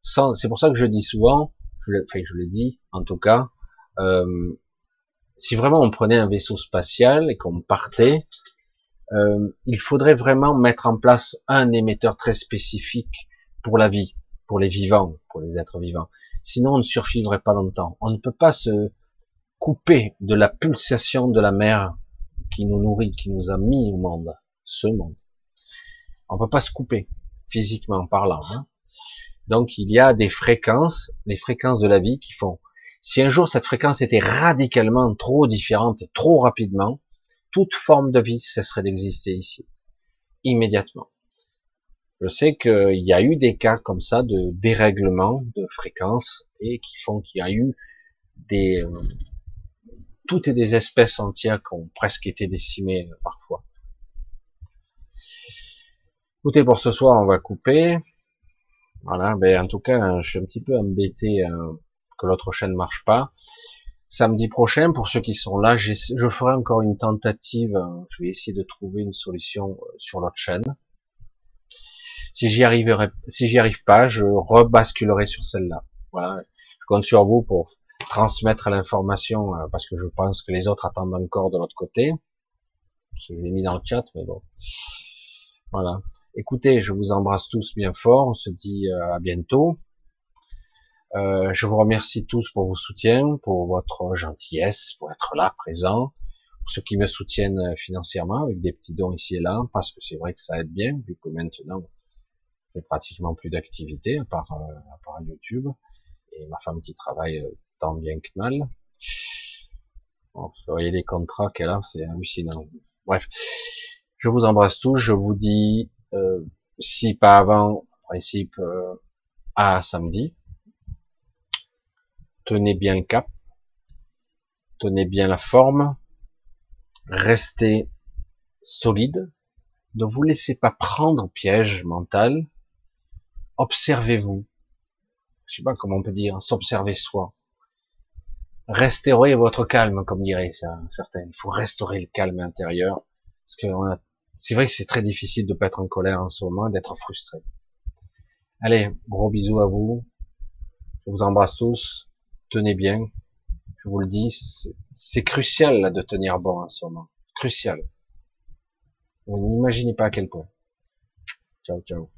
[SPEAKER 1] C'est pour ça que je dis souvent, je, enfin, je le dis en tout cas, euh, si vraiment on prenait un vaisseau spatial et qu'on partait, euh, il faudrait vraiment mettre en place un émetteur très spécifique pour la vie, pour les vivants, pour les êtres vivants. Sinon, on ne survivrait pas longtemps. On ne peut pas se couper de la pulsation de la mer qui nous nourrit, qui nous a mis au monde, ce monde. On peut pas se couper, physiquement parlant. Hein. Donc, il y a des fréquences, les fréquences de la vie qui font si un jour cette fréquence était radicalement trop différente, trop rapidement, toute forme de vie cesserait d'exister ici, immédiatement. Je sais qu'il y a eu des cas comme ça de dérèglement de fréquence et qui font qu'il y a eu des euh, toutes des espèces entières qui ont presque été décimées euh, parfois. Écoutez, pour ce soir, on va couper. Voilà, ben en tout cas, je suis un petit peu embêté. Euh, que l'autre chaîne marche pas. Samedi prochain, pour ceux qui sont là, je ferai encore une tentative. Hein. Je vais essayer de trouver une solution euh, sur l'autre chaîne. Si j'y arriverai, si j'y arrive pas, je rebasculerai sur celle-là. Voilà. Je compte sur vous pour transmettre l'information euh, parce que je pense que les autres attendent encore de l'autre côté. Je l'ai mis dans le chat, mais bon. Voilà. Écoutez, je vous embrasse tous bien fort. On se dit euh, à bientôt. Euh, je vous remercie tous pour vos soutiens, pour votre gentillesse, pour être là, présent, pour ceux qui me soutiennent euh, financièrement avec des petits dons ici et là, parce que c'est vrai que ça aide bien, vu que maintenant, j'ai pratiquement plus d'activité à part, euh, à part YouTube, et ma femme qui travaille tant bien que mal. Bon, vous voyez les contrats qu'elle a, c'est hallucinant. Bref, je vous embrasse tous, je vous dis, si pas avant, principe, à samedi, tenez bien le cap, tenez bien la forme, restez solide, ne vous laissez pas prendre piège mental, observez-vous, je sais pas comment on peut dire, s'observer soi, restaurez votre calme, comme dirait certains, il faut restaurer le calme intérieur, parce que c'est vrai que c'est très difficile de pas être en colère en ce moment, d'être frustré. Allez, gros bisous à vous, je vous embrasse tous, tenez bien. Je vous le dis, c'est crucial de tenir bon en ce moment. Crucial. Vous n'imaginez pas à quel point. Ciao, ciao.